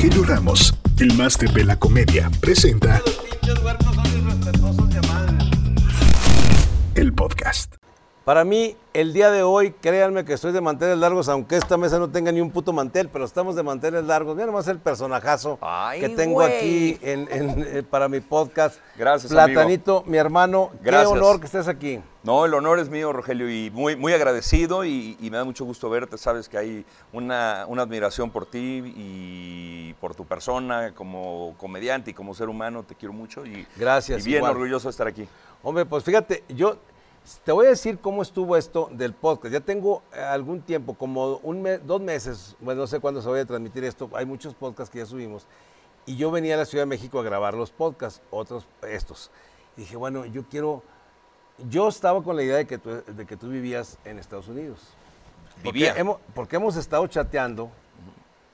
Rogelio Ramos, el máster de la comedia, presenta el podcast. Para mí, el día de hoy, créanme que estoy de manteles largos, aunque esta mesa no tenga ni un puto mantel, pero estamos de manteles largos. Mira nomás el personajazo Ay, que tengo güey. aquí en- en- eh, para mi podcast. Gracias, Platanito, mi hermano, Gracias. qué honor que estés aquí. No, el honor es mío, Rogelio, y muy, muy agradecido y, y me da mucho gusto verte. Sabes que hay una, una admiración por ti y por tu persona como comediante y como ser humano. Te quiero mucho y, Gracias, y bien igual. orgulloso de estar aquí. Hombre, pues fíjate, yo te voy a decir cómo estuvo esto del podcast. Ya tengo eh, algún tiempo, como un mes, dos meses, bueno, no sé cuándo se vaya a transmitir esto. Hay muchos podcasts que ya subimos. Y yo venía a la Ciudad de México a grabar los podcasts, otros estos. Y dije, bueno, yo quiero. Yo estaba con la idea de que tú, de que tú vivías en Estados Unidos. Porque Vivía. hemos, porque hemos estado chateando,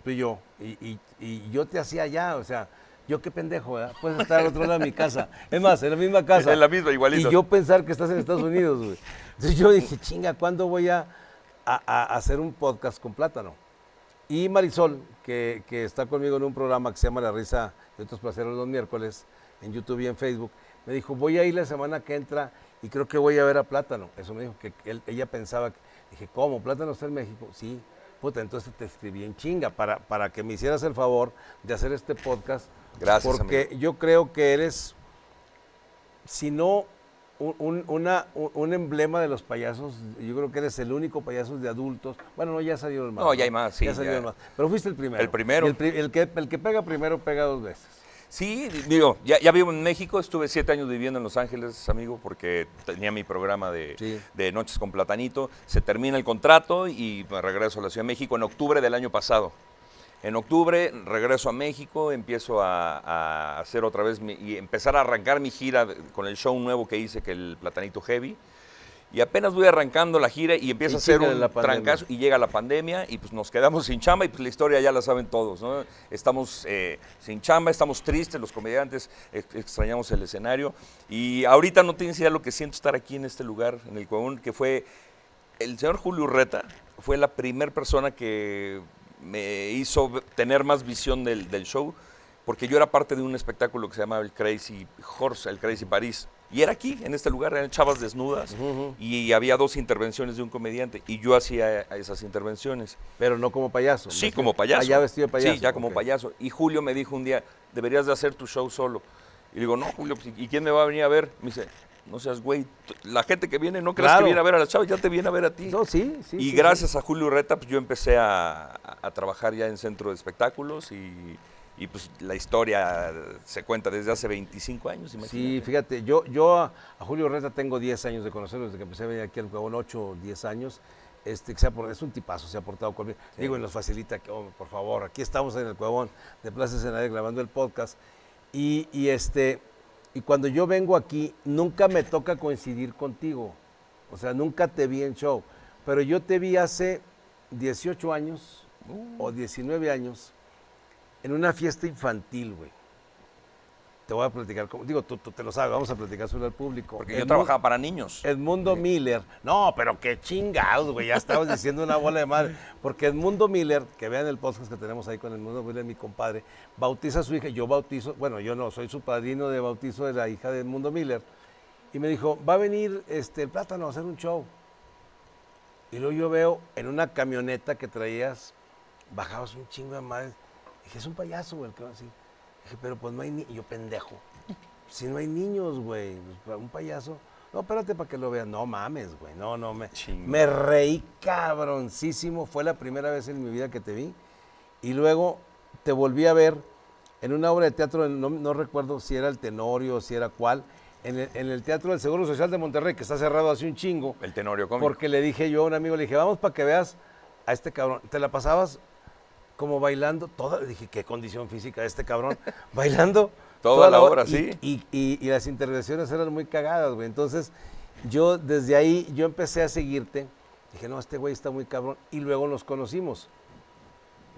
tú y yo, y, y- y yo te hacía allá, o sea, yo qué pendejo, ¿verdad? Puedes estar al otro lado de mi casa. Es más, en la misma casa. En la misma, igualito. Y yo pensar que estás en Estados Unidos, güey. Entonces yo dije, chinga, ¿cuándo voy a, a- a hacer un podcast con Plátano? Y Marisol, que, que está conmigo en un programa que se llama La Risa de otros placeres los miércoles, en YouTube y en Facebook, me dijo, voy a ir la semana que entra y creo que voy a ver a Plátano. Eso me dijo, que él- ella pensaba, que- dije, ¿cómo? ¿Plátano está en México? Sí. Puta, entonces te escribí en chinga para, para que me hicieras el favor de hacer este podcast. Gracias, Porque amigo. yo creo que eres, si no un, un- una- un- un emblema de los payasos, yo creo que eres el único payaso de adultos. Bueno, no, ya salieron más. No, ya hay más, sí, Ya salieron ya. más. Pero fuiste el primero. El primero. El, el que, el que pega primero pega dos veces. Sí, digo, ya, ya vivo en México, estuve siete años viviendo en Los Ángeles, amigo, porque tenía mi programa de, Sí. de Noches con Platanito. Se termina el contrato y me regreso a la Ciudad de México en octubre del año pasado. En octubre regreso a México, empiezo a, a hacer otra vez mi- y empezar a arrancar mi gira con el show nuevo que hice, que el Platanito Heavy. Y apenas voy arrancando la gira y empieza Y a ser un la trancazo y llega la pandemia y pues nos quedamos sin chamba y pues la historia ya la saben todos, ¿no? Estamos eh, sin chamba, estamos tristes, los comediantes ex- extrañamos el escenario y ahorita no tienes idea lo que siento estar aquí en este lugar, en el Cuevón, que fue el señor Julio Urreta, fue la primera persona que me hizo tener más visión del, del show, porque yo era parte de un espectáculo que se llamaba el Crazy Horse, el Crazy París. Y era aquí, en este lugar, eran chavas desnudas y había dos intervenciones de un comediante y yo hacía esas intervenciones. Pero no como payaso. Sí, como payaso. Ah, ya vestido de payaso. Sí, ya como ok. payaso. Y Julio me dijo un día, deberías de hacer tu show solo. Y digo, no, Julio, pues, ¿y quién me va a venir a ver? Me dice, no seas güey, la gente que viene, no creas Claro. que viene a ver a las chavas, ya te viene a ver a ti. No, sí, sí. y sí, gracias a Julio Urreta, pues yo empecé a- a trabajar ya en centro de espectáculos y, y, pues la historia se cuenta desde hace 25 años, Sí, imagínate. fíjate, yo, yo a, a Julio Reta tengo 10 años de conocerlo desde que empecé a venir aquí al Cuevón, 8 o 10 años. Este, que se ha es un tipazo, se ha portado conmigo. Digo, y nos facilita que, oh, por favor, aquí estamos en el Cuevón de Plaza Escenario grabando el podcast. Y, y este, y cuando yo vengo aquí, nunca me toca coincidir contigo. O sea, nunca te vi en show. Pero yo te vi hace 18 años o 19 años en una fiesta infantil, güey. Te voy a platicar, digo, tú, tú te lo sabes, vamos a platicar sobre el público. Porque yo trabajaba para niños. Edmundo Miller. No, pero qué chingados, güey. Ya estabas diciendo una bola de madre. Porque Edmundo Miller, que vean el podcast que tenemos ahí con Edmundo Miller, mi compadre, bautiza a su hija. Yo bautizo, bueno, yo no, soy su padrino de bautizo de la hija de Edmundo Miller. Y me dijo, va a venir este, el plátano a hacer un show. Y luego yo veo en una camioneta que traías, bajabas un chingo de madres. Dije, es un payaso, güey, el va así. Dije, pero pues no hay niños. Yo, pendejo. Si no hay niños, güey, pues, un payaso. No, espérate para que lo vean. No mames, güey. No, no me. Chinga. Me reí cabroncísimo. Fue la primera vez en mi vida que te vi. Y luego te volví a ver en una obra de teatro, no, no recuerdo si era el Tenorio, si era cuál, en el, en el Teatro del Seguro Social de Monterrey, que está cerrado hace un chingo. El Tenorio Cómico. Porque le dije yo a un amigo, le dije, vamos para que veas a este cabrón. Te la pasabas como bailando, toda, dije, qué condición física este cabrón, bailando. Toda la hora y- sí. Y, y- y las intervenciones eran muy cagadas, güey. Entonces, yo desde ahí, yo empecé a seguirte. Dije, no, este güey está muy cabrón. Y luego nos conocimos.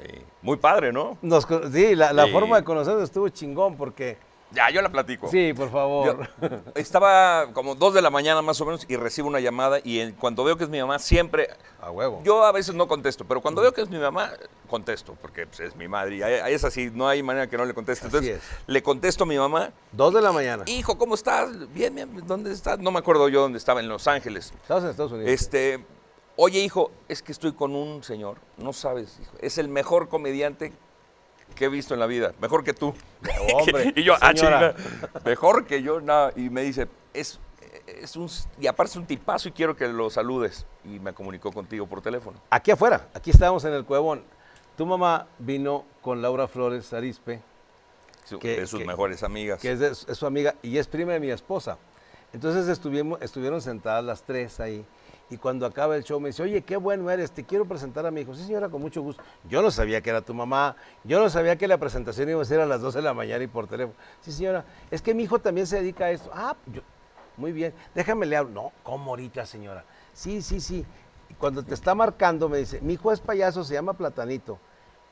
Sí. Muy padre, ¿no? Nos, sí, la, la Sí. forma de conocernos estuvo chingón porque Ya, yo la platico. Sí, por favor. Yo estaba como dos de la mañana más o menos y recibo una llamada y en- cuando veo que es mi mamá siempre... A huevo. Yo a veces no contesto, pero cuando veo que es mi mamá, contesto, porque pues, es mi madre y a- a es así, no hay manera que no le conteste. Así Entonces es. le contesto a mi mamá, Dos de la mañana. hijo, ¿cómo estás? Bien, bien, ¿dónde estás? No me acuerdo yo dónde estaba, en Los Ángeles. Estabas en Estados Unidos. Este, oye, hijo, es que estoy con un señor, no sabes, hijo, es el mejor comediante que he visto en la vida, mejor que tú. Hombre, y yo, ah, señora. mejor que yo, nada. Y me dice, es, es un, y aparte es un tipazo y quiero que lo saludes. Y me comunicó contigo por teléfono. Aquí afuera, aquí estábamos en el Cuevón. Tu mamá vino con Laura Flores Arispe, Su- Que- de sus que- mejores amigas. que es, de- es su amiga y es prima de mi esposa. Entonces estuvimos, estuvieron sentadas las tres ahí. Y cuando acaba el show me dice, oye, qué bueno eres, te quiero presentar a mi hijo. Sí, señora, con mucho gusto. Yo no sabía que era tu mamá, yo no sabía que la presentación iba a ser a las 12 de la mañana y por teléfono. Sí, señora, es que mi hijo también se dedica a esto. Ah, yo, muy bien, déjame le hablo. No, ¿cómo ahorita, señora? Sí, sí, sí. Y cuando te está marcando me dice, mi hijo es payaso, se llama Platanito.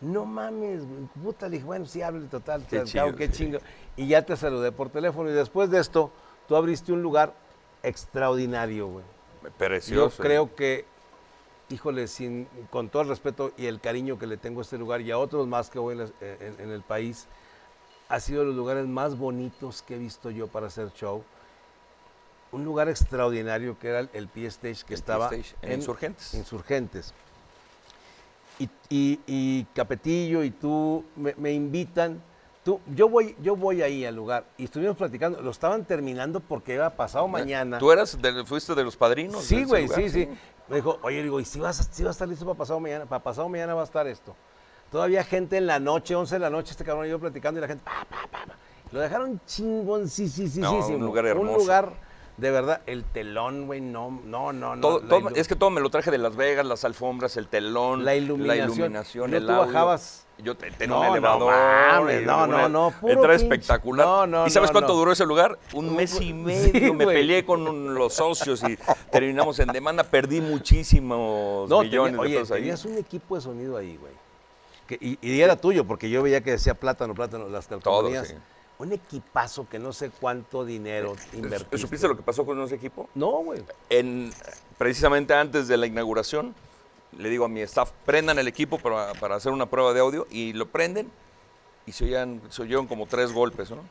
No mames, güey, puta, le dije, bueno, sí, háblale total, Qué cabo, chido, qué chingo. Y ya te saludé por teléfono y después de esto, tú abriste un lugar extraordinario, güey. Precioso. Yo creo que, híjole, sin, con todo el respeto y el cariño que le tengo a este lugar y a otros más que voy en, las- en- en el país, ha sido de los lugares más bonitos que he visto yo para hacer show. Un lugar extraordinario que era el, el P-Stage que El estaba P-Stage, en Insurgentes. Insurgentes. Y, y- y Capetillo y tú me, me invitan. Tú, yo, voy, yo voy ahí al lugar y estuvimos platicando. Lo estaban terminando porque iba pasado mañana. ¿Tú eras de- fuiste de los padrinos? Sí, güey, sí, sí. Me dijo, oye, digo, ¿y si vas, a- si va a estar listo para pasado mañana? Para pasado mañana va a estar esto. Todavía gente en la noche, 11 de la noche, este cabrón y yo platicando y la gente, pa, pa, pa, pa. Lo dejaron chingón, sí, sí, sí, No, sí. un lugar Un hermoso. lugar, de verdad, el telón, güey, no, no, no, no. Todo- la todo- ilu- es que todo me lo traje de Las Vegas, las alfombras, el telón, La iluminación. iluminación, ¿No el tú audio. bajabas? Yo te- tenía No, un no elevador. mames, no, una no, no, puro entrada pinche- espectacular. no, no, ¿Y sabes no, cuánto no. duró ese lugar? Un mes y sí, medio. me güey. peleé con los socios y terminamos en demanda. Perdí muchísimos No, millones tenía- de ahí. un equipo de sonido ahí, güey. Que- y, y era tuyo, porque yo veía que decía plátano, plátano, las calcomanías. sí. Un equipazo que no sé cuánto dinero invertiste. ¿Supiste lo que pasó con ese equipo? No, güey. en, precisamente antes de la inauguración, le digo a mi staff, prendan el equipo para, para hacer una prueba de audio y lo prenden y se, oían, se oyeron como tres golpes, ¿no?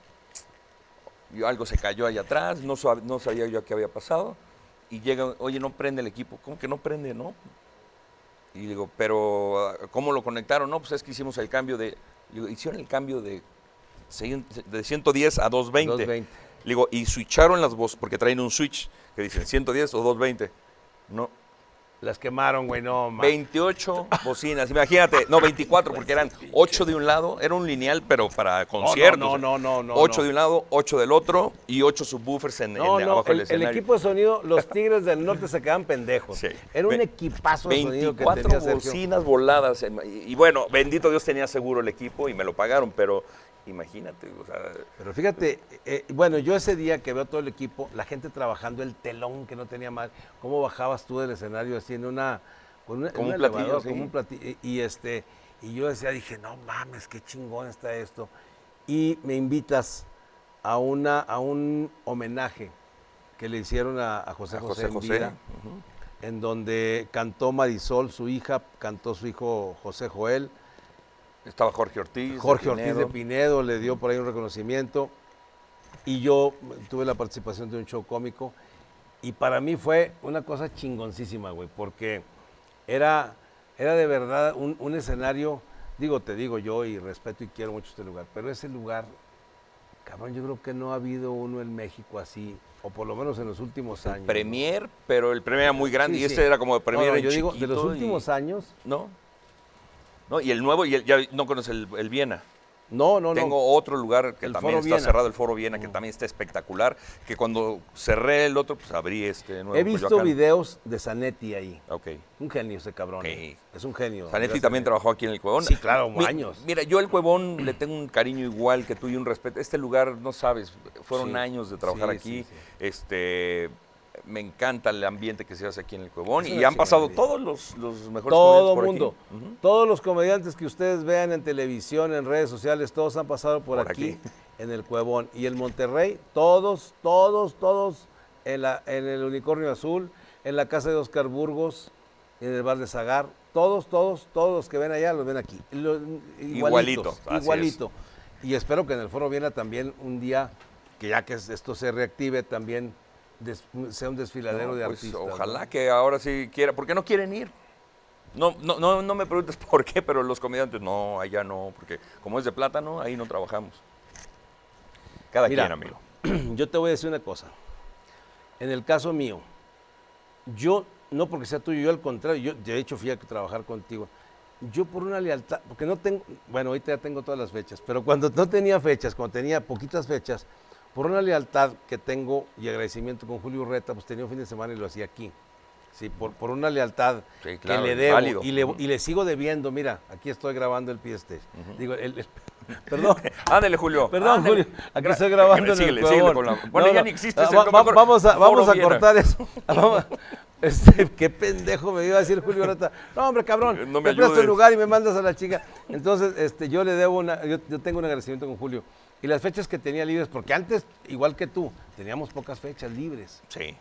Y algo se cayó allá atrás, no, sab- no sabía yo qué había pasado y llega, oye, no prende el equipo, ¿cómo que no prende, no? Y digo, pero ¿cómo lo conectaron? No, pues es que hicimos el cambio de, digo, hicieron el cambio de, de 110 a 220. 220. Le digo, y switcharon las voces, porque traen un switch que dicen 110 o 220. No, Las quemaron, güey, no, man. 28 bocinas, imagínate, no, 24, porque eran 8 de un lado, era un lineal, pero para conciertos. no, no, no, no, 8 no. de un lado, 8 del otro y 8 subwoofers en, No, en- no, abajo del el, el escenario. equipo de sonido, los Tigres del Norte se quedaban pendejos. Sí. Era un Ve- equipazo de sonido que 24 tenía Sergio. bocinas voladas. Y, y bueno, bendito Dios tenía seguro el equipo y me lo pagaron, pero imagínate, o sea, Pero fíjate, eh, bueno, yo ese día que veo todo el equipo, la gente trabajando, el telón que no tenía más, cómo bajabas tú del escenario así en una, con una- Como un platillo, elevador, sí. como un platillo, y, este, y yo decía, dije, no mames, qué chingón está esto. Y me invitas a una, a un homenaje que le hicieron a, a José a José, José en José. vida, en donde cantó Marisol, su hija, cantó su hijo José Joel. Estaba Jorge Ortiz. de Jorge Ortiz de Pinedo. Le dio por ahí un reconocimiento y yo tuve la participación de un show cómico y para mí fue una cosa chingoncísima, güey, porque era, era de verdad un, un escenario, digo, te digo yo y respeto y quiero mucho este lugar, pero ese lugar, cabrón, yo creo que no ha habido uno en México así, o por lo menos en los últimos años. Premier, pero el Premier era muy grande Sí, y sí. este era como de Premier No, no, en yo digo, de los y- últimos años, No. No, y el nuevo, y el- ya no conoces el, el Viena. no, no, no. Tengo otro lugar que El también está Viena. cerrado, el Foro Viena, que también está espectacular. Que cuando cerré el otro, pues abrí este nuevo. He visto Coyoacán. videos de Zanetti ahí. Ok. Un genio ese cabrón. Ok. ¿eh? Es un genio. Zanetti también a- trabajó aquí en el Cuevón. Sí, claro, Mi- años. Mira, yo al Cuevón le tengo un cariño igual que tú y un respeto. Este lugar, no sabes, fueron Sí, años de trabajar sí, aquí. sí, sí. Este, me encanta el ambiente que se hace aquí en el Cuevón. Y han pasado todos los, los mejores Todo comediantes por mundo. aquí. Todos los comediantes que ustedes vean en televisión, en redes sociales, todos han pasado por, Por aquí. aquí. en el Cuevón. Y el Monterrey, todos, todos, todos en, la, en el Unicornio Azul, en la casa de Oscar Burgos, en el bar de Zagar. Todos, todos, todos los que ven allá los ven aquí. Igualito, es. Igualito. Y espero que en el Foro Viena también un día, que ya que es- esto se reactive, también des- sea un desfiladero No, de pues, artistas. Ojalá ¿no? que ahora sí quiera, porque no quieren ir. No, no, no, no me preguntes por qué, pero los comediantes, no, allá no, porque como es de plátano, ahí no trabajamos. Cada Mira, quien, amigo. yo te voy a decir una cosa. En el caso mío, yo, no porque sea tuyo, yo al contrario, yo de hecho fui a trabajar contigo. Yo por una lealtad, porque no tengo, bueno, ahorita ya tengo todas las fechas, pero cuando no tenía fechas, cuando tenía poquitas fechas, por una lealtad que tengo y agradecimiento con Julio Urreta, pues tenía un fin de semana y lo hacía aquí. Sí, por, por una lealtad Sí, claro, que le debo válido. y le, Ujú. y le sigo debiendo. Mira, aquí estoy grabando el PST. Digo, el- el- perdón. Ándale, Julio. Perdón, ándale. Julio, aquí estoy grabando en síguele, el síguele con la- Bueno, No, ya no. ni existe. Ah, va- vamos a, vamos a cortar eso. Vamos- este, qué pendejo me iba a decir Julio Rata. No, hombre, cabrón, No me el ayudes. lugar y me mandas a la chica. Entonces, este, yo le debo una, yo, yo tengo un agradecimiento con Julio. Y las fechas que tenía libres, porque antes, igual que tú, teníamos pocas fechas libres. Sí.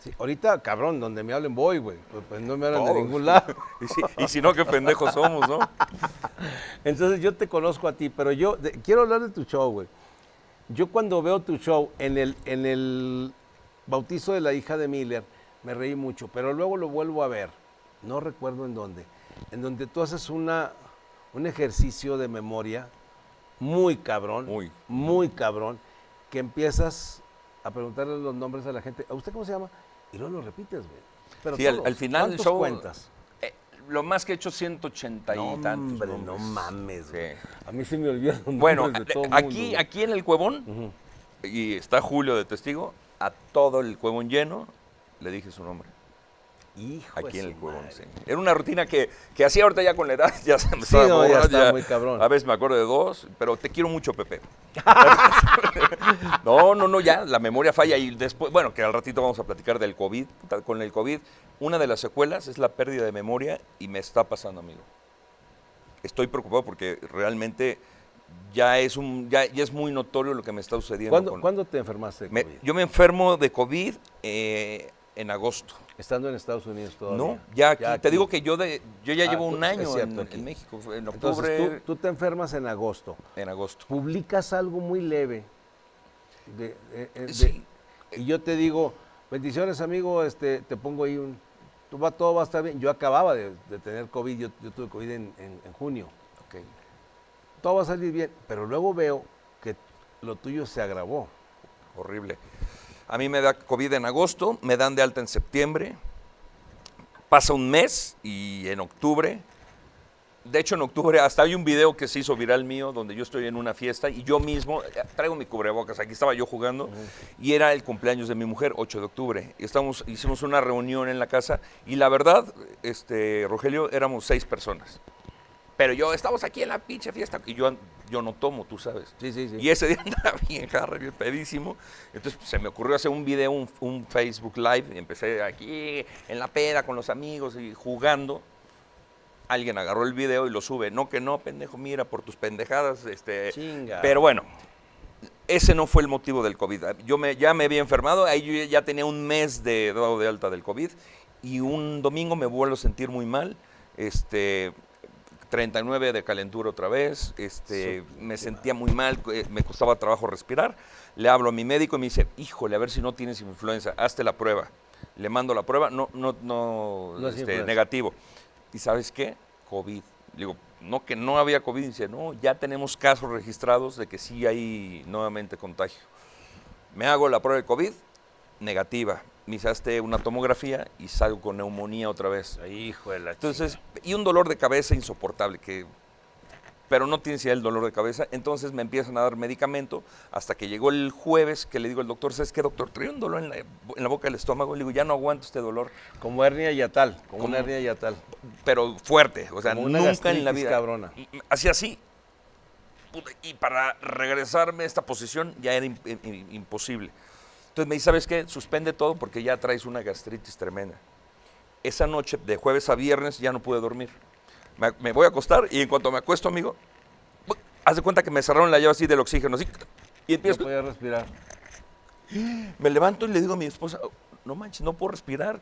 Sí, ahorita, cabrón, donde me hablen voy, güey. Pues, pues no me hablan de ningún lado. Y si, y si no, qué pendejos somos, ¿no? Entonces yo te conozco a ti, pero yo de- quiero hablar de tu show, güey. Yo cuando veo tu show en el, en el bautizo de la hija de Miller, me reí mucho, pero luego lo vuelvo a ver, no recuerdo en dónde, en donde tú haces una, un ejercicio de memoria muy cabrón, Muy. muy cabrón, que empiezas a preguntarle los nombres a la gente. ¿A usted cómo se llama? Y luego lo repites, güey. Pero Sí, al, todos. al final del ¿Cuántos show. cuentas? eh, lo más que he hecho, 180 y No, tantos. hombre, no mames, güey. Sí. A mí se me olvidan los Bueno, nombres de todo aquí, mundo, aquí en el Cuevón, y está Julio de testigo, a todo el Cuevón lleno le dije su nombre. Hijo Aquí en el sí. Era una rutina que, que hacía ahorita ya con la edad, ya se me Sí, ya está muy cabrón. A veces me acuerdo de dos, pero te quiero mucho, Pepe. no, no, no, ya, la memoria falla. Y después, bueno, que al ratito vamos a platicar del COVID. Con el COVID, una de las secuelas es la pérdida de memoria y me está pasando, amigo. Estoy preocupado porque realmente ya es, un, ya, ya es muy notorio lo que me está sucediendo. ¿Cuándo, con- cuándo te enfermaste de Me- COVID? yo me enfermo de COVID eh, en agosto. Estando en Estados Unidos todavía. No, ya aquí. Te aquí. digo que yo de yo ya Ah, llevo tú- un año cierto, en, México, en octubre, Entonces tú, tú te enfermas en agosto. en agosto. Publicas algo muy leve. de- de- de- Sí. y yo te digo, bendiciones amigo, este, te pongo ahí un... Tú va, todo va a estar bien. Yo acababa de, tener COVID, yo, yo tuve COVID en, en- en junio. Ok. Todo va a salir bien, pero luego veo que lo tuyo se agravó. Horrible. A mí me da COVID en agosto, me dan de alta en septiembre, pasa un mes y en octubre, de hecho en octubre hasta hay un video que se hizo viral mío donde yo estoy en una fiesta y yo mismo eh, traigo mi cubrebocas, aquí estaba yo jugando y era el cumpleaños de mi mujer, 8 de octubre. Y estamos, hicimos una reunión en la casa y la verdad, este, Rogelio, éramos seis personas. Pero yo, estamos aquí en la pinche fiesta y yo, yo no tomo, tú sabes. Sí, sí, sí. Y ese día andaba bien Harry, bien pedísimo. Entonces pues, se me ocurrió hacer un video, un, un Facebook Live. Y empecé aquí en la peda con los amigos y jugando. Alguien agarró el video y lo sube. No, que no, pendejo, mira, por tus pendejadas. Este, Chinga. Pero bueno, ese no fue el motivo del COVID. Yo me, ya me había enfermado, ahí yo ya tenía un mes de dado de alta del COVID. Y un domingo me vuelvo a sentir muy mal. Este, 39 de calentura otra vez, este, me sentía muy mal, eh, me costaba trabajo respirar. Le hablo a mi médico y me dice, híjole, a ver si no tienes influenza, hazte la prueba. Le mando la prueba, no, no, no, No es este, negativo. ¿Y sabes qué? COVID. Le digo, no que no había COVID, y dice, no, ya tenemos casos registrados de que sí hay nuevamente contagio. Me hago la prueba de COVID, negativa. Me hiciste una tomografía y salgo con neumonía otra vez. Hijo de la Entonces, y un dolor de cabeza insoportable, que, pero no tienes ya el dolor de cabeza. Entonces me empiezan a dar medicamento hasta que llegó el jueves que le digo al doctor, ¿sabes qué, doctor? Trae un dolor en la, en la boca del estómago. Le digo, ya no aguanto este dolor, Como hernia yatal, como, Como- una hernia yatal. pero fuerte. O sea, Como una nunca en la vida. cabrona. Así, así. Puta, Y para regresarme a esta posición ya era im- im- imposible. Entonces me dice, ¿sabes qué? Suspende todo porque ya traes una gastritis tremenda. Esa noche, de jueves a viernes, ya no pude dormir. Me, me voy a acostar y en cuanto me acuesto, amigo, haz de cuenta que me cerraron la llave así del oxígeno, así. Y empiezo, No podía respirar. me levanto y le digo a mi esposa, no manches, no puedo respirar.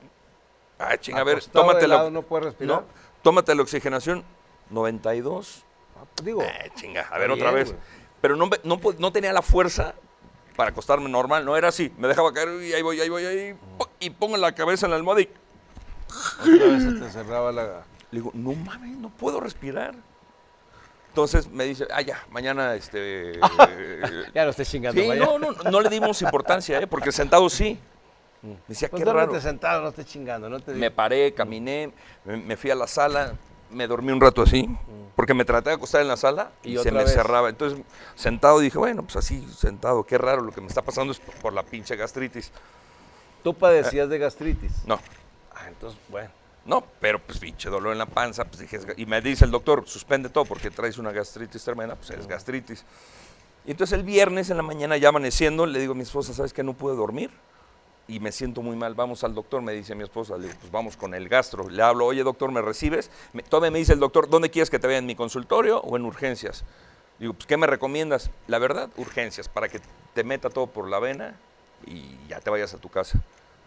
Ah, chinga, a ver, tómate la, no puede respirar. no, tómate la oxigenación, 92. Ah, pues digo, Eh, chinga, a ver otra bien, vez. Pero no, no, po- no tenía la fuerza para acostarme normal, no era así. Me dejaba caer y ahí voy, ahí voy, ahí. Y pongo la cabeza en la almohada y otra vez se te cerraba la... le digo, no mames, no puedo respirar. Entonces me dice, ah, ya, mañana este. Ya no estés chingando. sí, vaya. no, no, no le dimos importancia, ¿eh? porque sentado sí. Me decía, Pues qué raro. sentado, no estés chingando, no te Me paré, caminé, me, me fui a la sala, me dormí un rato así, porque me traté de acostar en la sala y, Y se me vez. cerraba. Entonces, sentado dije, bueno, pues así, sentado, qué raro, lo que me está pasando es por la pinche gastritis. Tú padecías de gastritis. No, Ah, entonces, bueno. no, pero pues pinche dolor en la panza, pues dije, y me dice el doctor, suspende todo porque traes una gastritis tremenda, pues es gastritis. Y entonces el viernes en la mañana, ya amaneciendo, le digo a mi esposa, ¿sabes qué? No pude dormir y me siento muy mal, vamos al doctor, me dice mi esposa, le digo, pues vamos con el gastro. Le hablo, oye doctor, ¿me recibes? Me, todavía me dice el doctor, ¿dónde quieres que te vea en mi consultorio o en urgencias? Digo, pues ¿qué me recomiendas? La verdad, urgencias, para que te meta todo por la vena y ya te vayas a tu casa.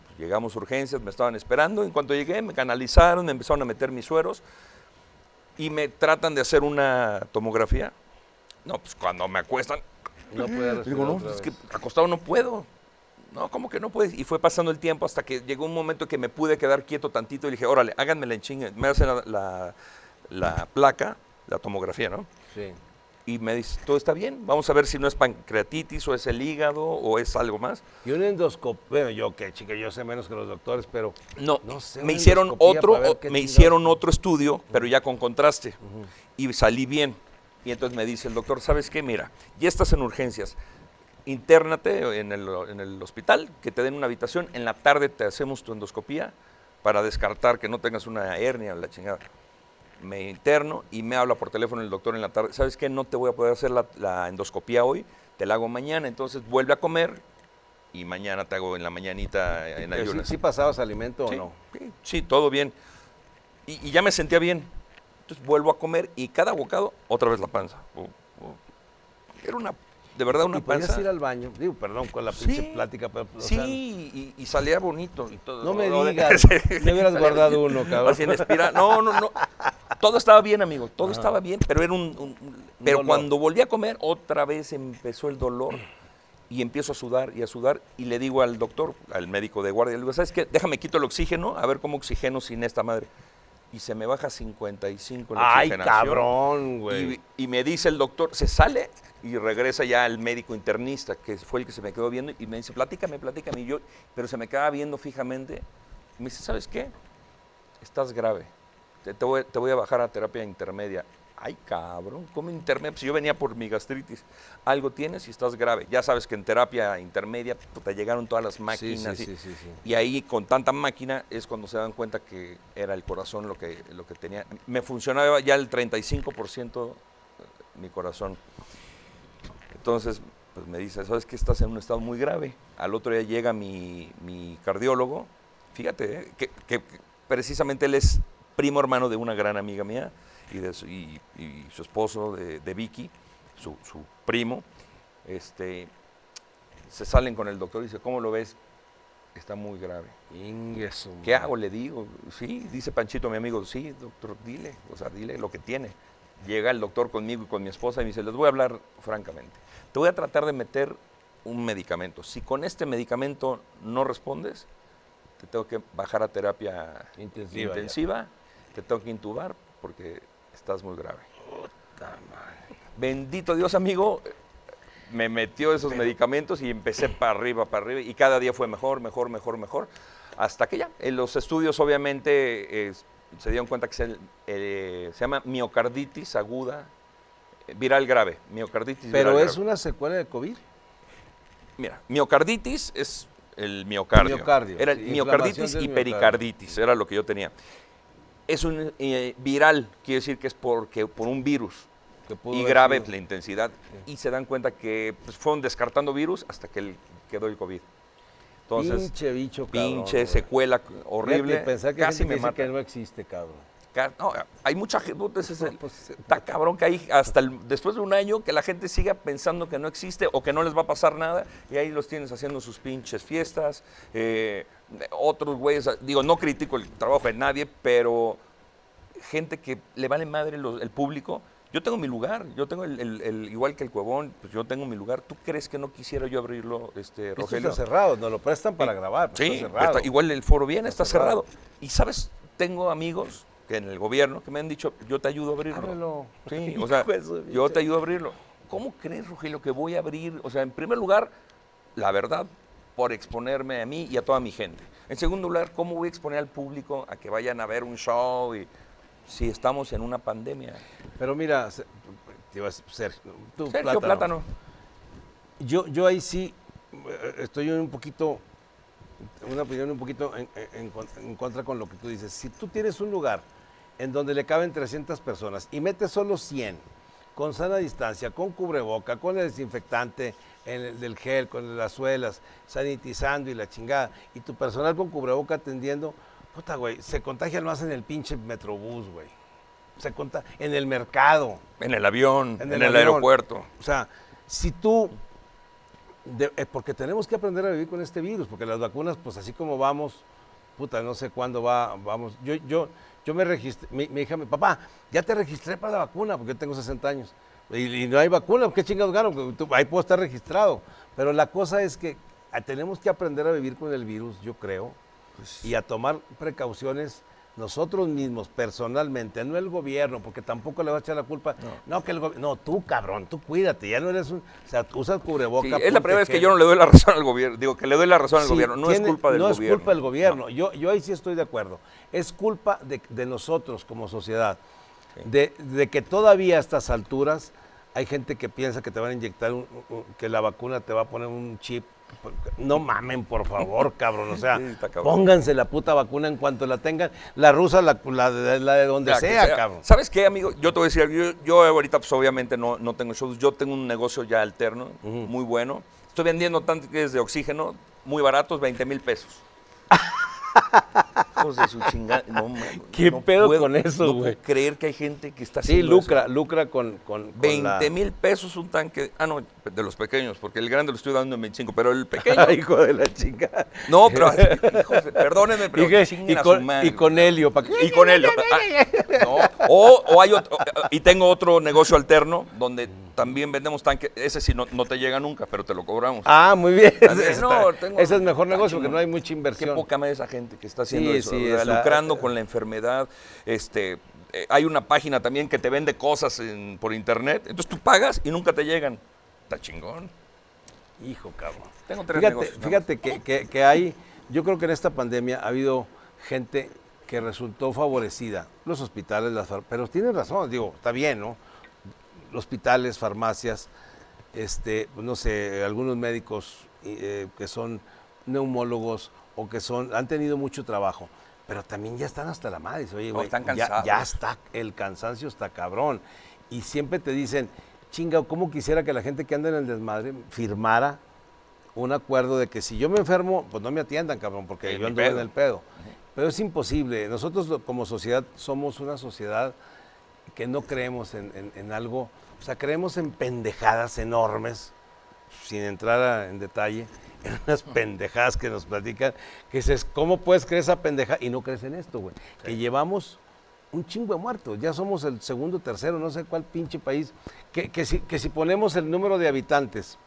Pues llegamos a urgencias, me estaban esperando, en cuanto llegué me canalizaron, me empezaron a meter mis sueros y me tratan de hacer una tomografía. No, pues cuando me acuestan, No respirar Digo, no, es que acostado no puedo. No, ¿cómo que no puedes? Y fue pasando el tiempo hasta que llegó un momento que me pude quedar quieto tantito y dije, órale, háganme en chinga. Me hacen la, la- la placa, la tomografía, ¿no? Sí. Y me dice, todo está bien, vamos a ver si no es pancreatitis o es el hígado o es algo más. Y un endoscopio, bueno, yo que chica, yo sé menos que los doctores, pero No, No sé, me hicieron otro, qué me hicieron otro estudio, pero ya con contraste. Y salí bien. Y entonces me dice el doctor, ¿sabes qué? Mira, ya estás en urgencias. Intérnate en el, en el hospital, que te den una habitación. En la tarde te hacemos tu endoscopía para descartar que no tengas una hernia o la chingada. Me interno y me habla por teléfono el doctor en la tarde. ¿Sabes qué? No te voy a poder hacer la, la endoscopía hoy, te la hago mañana. Entonces vuelve a comer y mañana te hago en la mañanita en pero sí, ayunas. sí pasabas alimento Sí, o no. sí, sí, todo bien. Y, y ya me sentía bien. Entonces vuelvo a comer y cada bocado, otra vez la panza. Uh, uh. Era una, de verdad, una ¿Y podías panza. ir al baño? Digo, perdón con la pinche Sí, plática, pero... o Sí, sea, y, y salía bonito y todo. No me de- digas, me hubieras guardado uno, cabrón. Así en espiral. No, no, no. Todo estaba bien, amigo. Todo estaba bien, pero era un. pero cuando volví a comer, otra vez empezó el dolor. Y empiezo a sudar y a sudar. Y le digo al doctor, al médico de guardia, le digo, ¿sabes qué? Déjame quito el oxígeno, a ver cómo oxigeno sin esta madre. Y se me baja 55 la Ay, cabrón, güey. Y, y me dice el doctor, se sale y regresa ya el médico internista, que fue el que se me quedó viendo, y me dice, platícame, platícame. Y yo, pero se me quedaba viendo fijamente. Y me dice, ¿sabes qué? Estás grave. Te, te voy, te voy a bajar a terapia intermedia. Ay, cabrón, ¿cómo intermedia? Pues yo venía por mi gastritis. Algo tienes y estás grave. Ya sabes que en terapia intermedia pues, te llegaron todas las máquinas. sí, y- sí, sí, sí. y ahí con tanta máquina es cuando se dan cuenta que era el corazón lo que, lo que tenía. Me funcionaba ya el 35% mi corazón. Entonces, pues me dice, ¿sabes que estás en un estado muy grave? Al otro día llega mi, mi cardiólogo, fíjate, ¿eh? que, que- que precisamente él es primo hermano de una gran amiga mía y, de su, y- y su esposo, de, de Vicky, su, su primo. Este, se salen con el doctor y dice, ¿cómo lo ves? Está muy grave. ¿Qué hago? Le digo, sí, dice Panchito, mi amigo, sí, doctor, dile, o sea, dile lo que tiene. Llega el doctor conmigo y con mi esposa y me dice, les voy a hablar francamente. Te voy a tratar de meter un medicamento. Si con este medicamento no respondes, te tengo que bajar a terapia Intensiva intensiva, te tengo que intubar porque estás muy grave. Bendito Dios, amigo, me metió esos medicamentos y empecé para arriba, para arriba, y cada día fue mejor, mejor, mejor, mejor, hasta que ya, en los estudios obviamente eh, se dieron cuenta que se, eh, se llama miocarditis aguda, viral grave, miocarditis Pero viral es grave. una secuela de COVID. Mira, miocarditis es el miocardio. Miocardio, Era sí, miocarditis y pericarditis, era lo que yo tenía. Es un eh, viral, quiere decir que es porque, por un virus. y grave sido. la intensidad. Y se dan cuenta que pues, fueron descartando virus hasta que el- quedó el COVID. Entonces, pinche bicho, cabrón. pinche secuela horrible. Fíjate, pensar que casi me mata. que no existe, cabrón. No, hay mucha gente, puta, ese es el- pues, está cabrón que hay hasta el- después de un año que la gente siga pensando que no existe o que no les va a pasar nada y ahí los tienes haciendo sus pinches fiestas. eh, otros güeyes, digo, no critico el trabajo de nadie, pero gente que le vale madre los- el público. Yo tengo mi lugar, yo tengo el, el- el- igual que el Cuevón, pues yo tengo mi lugar. ¿Tú crees que no quisiera yo abrirlo, este, Esto Rogelio? está cerrado, nos lo prestan para grabar. pero Sí, está cerrado. está- igual el Foro Bien está, Está cerrado. cerrado. Y sabes, tengo amigos que en el gobierno que me han dicho, yo te ayudo a abrirlo. Ábrelo. Sí, o sea, yo te ayudo a abrirlo. ¿Cómo crees, Rogelio, que voy a abrir? O sea, en primer lugar, la verdad, por exponerme a mí y a toda mi gente. En segundo lugar, ¿cómo voy a exponer al público a que vayan a ver un show y si estamos en una pandemia? Pero mira, te ibas- Sergio, tú, Sergio Plátano. Yo, yo ahí sí eh, estoy un poquito, una opinión un poquito en, en- en contra con lo que tú dices. Si tú tienes un lugar en donde le caben 300 personas y metes solo 100, con sana distancia, con cubreboca, con el desinfectante en el- del gel, con las suelas, sanitizando y la chingada, y tu personal con cubreboca atendiendo, puta, güey, se contagian más en el pinche metrobús, güey. Se conta en el mercado. En el avión, en, En el, el avión. aeropuerto. O sea, si tú, de- eh, porque tenemos que aprender a vivir con este virus, porque las vacunas, pues así como vamos, puta, no sé cuándo va, vamos. Yo, yo, yo me registré, mi, mi hija, mi papá, ya te registré para la vacuna, porque yo tengo 60 años. Y, y no hay vacuna, ¿qué chingados gano? Porque tú- ahí puedo estar registrado. Pero la cosa es que ah, tenemos que aprender a vivir con el virus, yo creo, y a tomar precauciones nosotros mismos, personalmente, no el gobierno, porque tampoco le va a echar la culpa. No, que el gobierno. No, tú, cabrón, tú cuídate, ya no eres un. O sea, usas cubreboca. Sí, es la primera vez que yo no le doy la razón al gobierno. Digo, que le doy la razón al Sí, gobierno. No tiene- es culpa del no gobierno. es culpa del gobierno. Yo, yo ahí sí estoy de acuerdo. Es culpa de, de nosotros como sociedad. De, de que todavía a estas alturas hay gente que piensa que te van a inyectar, un- un- que la vacuna te va a poner un chip. No mamen, por favor, cabrón. O sea, Sí, cabrón. pónganse la puta vacuna en cuanto la tengan. La rusa, la, la de, la de donde sea, cabrón. ¿Sabes qué, amigo? Yo te voy a decir, yo, yo ahorita pues obviamente no, no tengo shows, yo tengo un negocio ya alterno, muy bueno. Estoy vendiendo tanques de oxígeno muy baratos, 20 mil pesos. Hijos de su chingada. No, mames, ¿Qué no pedo puedo- con eso, güey? creer que hay gente que está Sí, haciendo lucra, eso. lucra con, con, con la- 20 mil pesos un tanque. Ah, no, de los pequeños, porque el grande lo estoy dando en 25, pero el pequeño. Hijo de la chica. No, pero, hijos de- perdónenme, pero y, que- y con, madre, y con helio. pa' que- y con él. ah, no, o, o hay otro, y tengo otro negocio alterno donde también vendemos tanques. Ese sí no, no te llega nunca, pero te lo cobramos. Ah, muy bien. También, Ese, no, está- tengo- ese es mejor negocio porque no hay mucha Qué inversión. poca madre esa gente que está haciendo Sí, eso, sí, lucrando con la enfermedad. Este, eh, hay una página también que te vende cosas en- por internet. Entonces tú pagas y nunca te llegan. Está chingón. Hijo, cabrón. Tengo tres Fíjate, negocios, fíjate que, que- que hay, yo creo que en esta pandemia ha habido gente que resultó favorecida. Los hospitales, las pero tienes razón, digo, está bien, ¿no? Hospitales, farmacias, este, no sé, algunos médicos eh, que son neumólogos o que son, han tenido mucho trabajo, pero también ya están hasta la madre. Oye, No, están ya, cansados. ya está, el cansancio está cabrón. Y siempre te dicen, chinga, ¿cómo quisiera que la gente que anda en el desmadre firmara un acuerdo de que si yo me enfermo, pues no me atiendan, cabrón, porque Sí, yo ando en el pedo. Pero es imposible. Nosotros como sociedad somos una sociedad que no creemos en, en- en algo, o sea, creemos en pendejadas enormes, sin entrar a- en detalle, en unas pendejadas que nos platican, que dices, ¿cómo puedes creer esa pendeja? Y no crees en esto, güey. Que llevamos un chingo de muertos, ya somos el segundo, tercero, no sé cuál pinche país, que, que si, que si ponemos el número de habitantes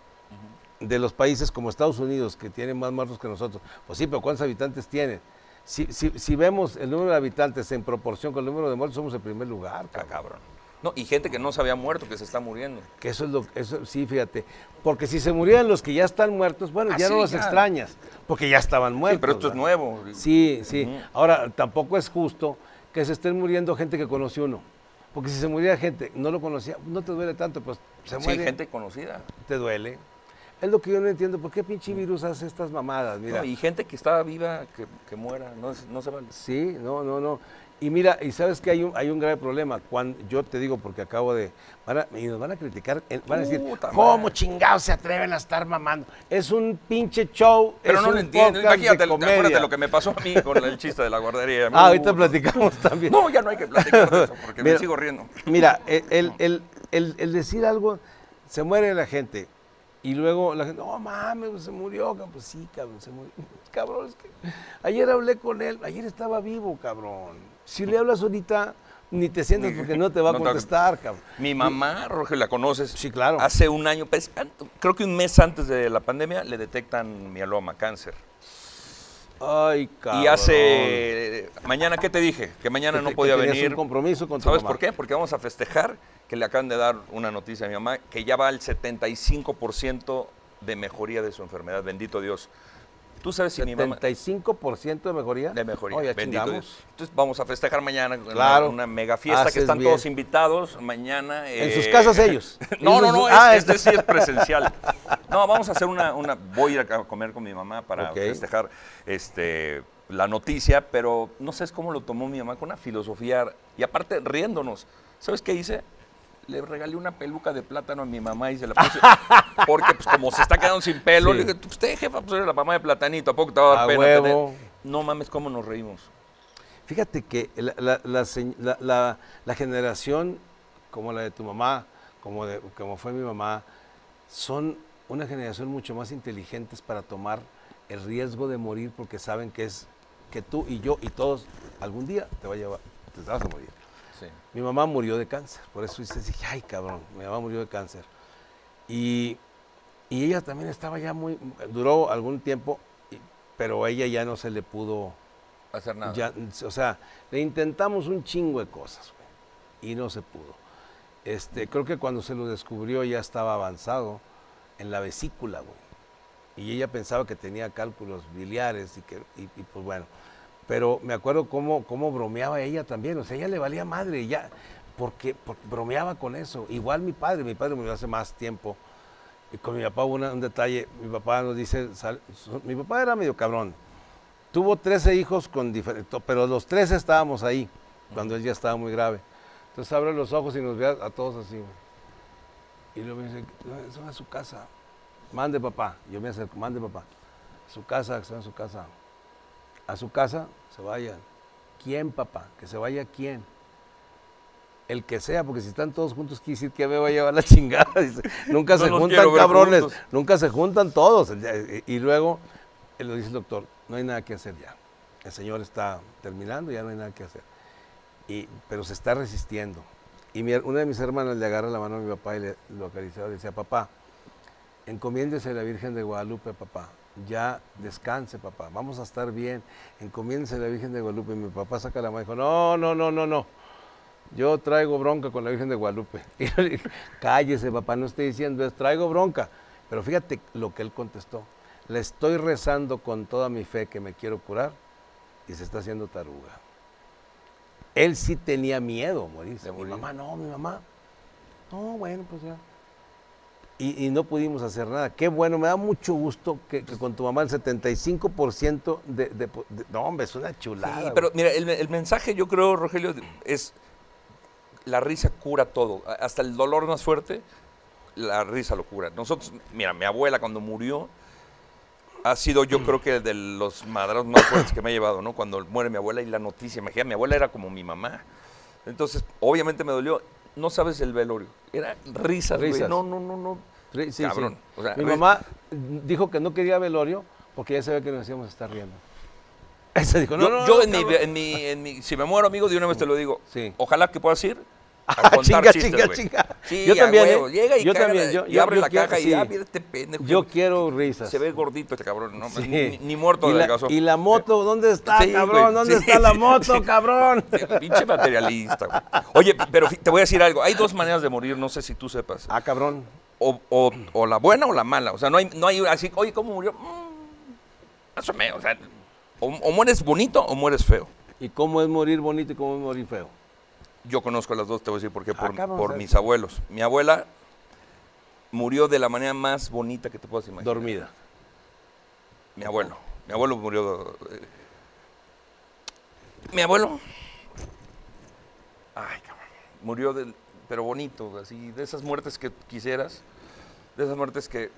de los países como Estados Unidos, que tienen más muertos que nosotros, pues sí, pero ¿cuántos habitantes tienen? Si, si, si vemos el número de habitantes en proporción con el número de muertos, somos el primer lugar, cabrón. cabrón. No, y gente que no se había muerto, que se está muriendo. Que eso es lo eso sí, fíjate. Porque si se murieran los que ya están muertos, bueno, Ah, ya no sí, los ya. extrañas, porque ya estaban Sí, muertos. pero esto es nuevo. Sí, sí. Ahora, tampoco es justo que se estén muriendo gente que conoció uno. Porque si se muriera gente, no lo conocía, no te duele tanto, pues se Sí, muere, gente conocida. te duele. Es lo que yo no entiendo, ¿por qué pinche virus hace estas mamadas? Mira, No, y gente que está viva, que, que muera, no, no se vale. Sí, no, no, no. Y mira, y sabes que hay un, hay un grave problema. Cuando, yo te digo porque acabo de. Van a, y nos van a criticar, eh, van a decir, Puta ¿cómo madre. chingados se atreven a estar mamando? Es un pinche show. Pero es no un lo entiendo. Imagínate, acuérdate lo que me pasó a mí con el chiste de la guardería. Ah, ahorita platicamos también. No, ya no hay que platicar de eso porque Mira, me sigo riendo. Mira, el, el- el- decir algo, se muere la gente. Y luego la gente, no mames, se murió. Pues sí, cabrón, se murió. Cabrón, es que ayer hablé con él, ayer estaba vivo, cabrón. Si le hablas ahorita, ni te sientas porque no te va a contestar, cabrón. Mi mamá, Roger, la conoces. Sí, claro. Hace un año, pues, creo que un mes antes de la pandemia, le detectan mieloma, cáncer. Ay, cabrón. Y hace. Mañana, ¿qué te dije? Que mañana Que no podía que venir. un compromiso con tu ¿Sabes mamá. por qué? Porque vamos a festejar que le acaban de dar una noticia a mi mamá que ya va al 75% de mejoría de su enfermedad. Bendito Dios. ¿Tú sabes si mi mamá. 75% de mejoría. De mejoría. Oye, Bendito. Dios. Entonces vamos a festejar mañana Claro. una, una mega fiesta Haces que están bien. todos invitados. Mañana. En eh, sus casas ellos. no, no, no, es- ah, este este- sí es presencial. No, vamos a hacer una, una voy a ir a comer con mi mamá para festejar este, la noticia, pero no sé cómo lo tomó mi mamá con una filosofía y aparte riéndonos. ¿Sabes qué hice? Le regalé una peluca de plátano a mi mamá y se la puse. Porque, pues, como se está quedando sin pelo, Sí. le dije, usted, jefa, pues eres la mamá de platanito, ¿a poco te va a dar A pena huevo. tener? No mames, cómo nos reímos. Fíjate que la, la- la señ- la- la- la generación como la de tu mamá, como, de, como fue mi mamá, son una generación mucho más inteligentes para tomar el riesgo de morir porque saben que es que tú y yo y todos algún día te va a llevar, te vas a morir. Sí. Mi mamá murió de cáncer, por eso dije, ay cabrón, mi mamá murió de cáncer. Y, y ella también estaba ya muy, duró algún tiempo, pero a ella ya no se le pudo Hacer nada. ya, o sea, le intentamos un chingo de cosas, güey, y no se pudo. Este, creo que cuando se lo descubrió ya estaba avanzado en la vesícula, güey. Y ella pensaba que tenía cálculos biliares y que, y, y, pues bueno. Pero me acuerdo cómo, cómo bromeaba ella también, o sea, ella le valía madre, ya, porque, bromeaba con eso. Igual mi padre, mi padre murió hace más tiempo. Y con mi papá un detalle, mi papá nos dice, mi papá era medio cabrón, Tuvo 13 hijos con diferentes, pero los 13 estábamos ahí, cuando él ya estaba muy grave. Entonces abre los ojos y nos ve a, todos así. Y luego me dice, "No, se va a su casa. Mande papá. Yo me acerco, mande papá. Su casa, que va a su casa. A su casa, se vayan. ¿Quién, papá? Que se vaya quién. El que sea, porque si están todos juntos, quiere decir que me va a llevar la chingada. Dice, nunca No se juntan cabrones, juntos. nunca se juntan todos. Y luego, lo dice el doctor, no hay nada que hacer ya. El señor está terminando, ya no hay nada que hacer. Y, pero se está resistiendo. Y mi- una de mis hermanas le agarra la mano a mi papá y le, lo acariciaba y le decía, papá, encomiéndese a la Virgen de Guadalupe, papá. Ya descanse, papá. Vamos a estar bien. Encomiéndese a la Virgen de Guadalupe. Y mi papá saca la mano y dijo, no, no, no, no, no. Yo traigo bronca con la Virgen de Guadalupe. Y yo le dije, cállese, papá, no estoy diciendo eso, traigo bronca. Pero fíjate lo que él contestó. Le estoy rezando con toda mi fe que me quiero curar y se está haciendo taruga. Él sí tenía miedo a morirse. Mi mamá no, mi mamá. No, bueno, pues ya. Y, y no pudimos hacer nada. Qué bueno, me da mucho gusto que, que con tu mamá el 75% de, de, de- No, hombre, es una chulada. Sí, pero güey. mira, el, el mensaje yo creo, Rogelio, es la risa cura todo. Hasta el dolor más fuerte, la risa lo cura. Nosotros, mira, mi abuela cuando murió ha sido yo creo que de los madrazos más fuertes que me ha llevado, ¿no? Cuando muere mi abuela y la noticia, imagínate, mi abuela era como mi mamá. Entonces, obviamente me dolió. No sabes el velorio. Era risas, güey. Risas. No, no, no, no. Sí, sí, sí. cabrón. O sea, Mi mamá dijo que no quería velorio porque ya sabía que nos íbamos a estar riendo. Esa dijo, no, yo, no, yo no, en, mi, en, mi, en mi- si me muero, amigo, de una vez te lo digo. Sí. Ojalá que puedas ir a Ah, contar chinga, chistes, chinga, chinga. Sí, Yo también, huevo. ¿eh? Llega y, Yo caga también, yo- y abre yo la quiero- caja y ah, mira este pendejo. Yo quiero risas. Se ve gordito este cabrón, ¿no? Sí. Ni, ni muerto de la, y la moto, ¿dónde está, cabrón? ¿Dónde está la moto, cabrón? Pinche materialista, güey. Oye, pero te voy a decir algo. Hay dos maneras de morir, no sé si tú sepas. Ah, cabrón. O, o- o la buena o la mala. O sea, no hay, no hay así, oye, ¿cómo murió? Mm, más o menos. O, sea, o, o mueres bonito o mueres feo. ¿Y cómo es morir bonito y cómo es morir feo? Yo conozco las dos, te voy a decir por qué. Por, mis abuelos. Mi abuela murió de la manera más bonita que te puedas imaginar. Dormida. Mi abuelo. Mi abuelo murió. eh, mi abuelo Ay, cabrón. Murió del, pero bonito, así, de esas muertes que quisieras, de esas muertes que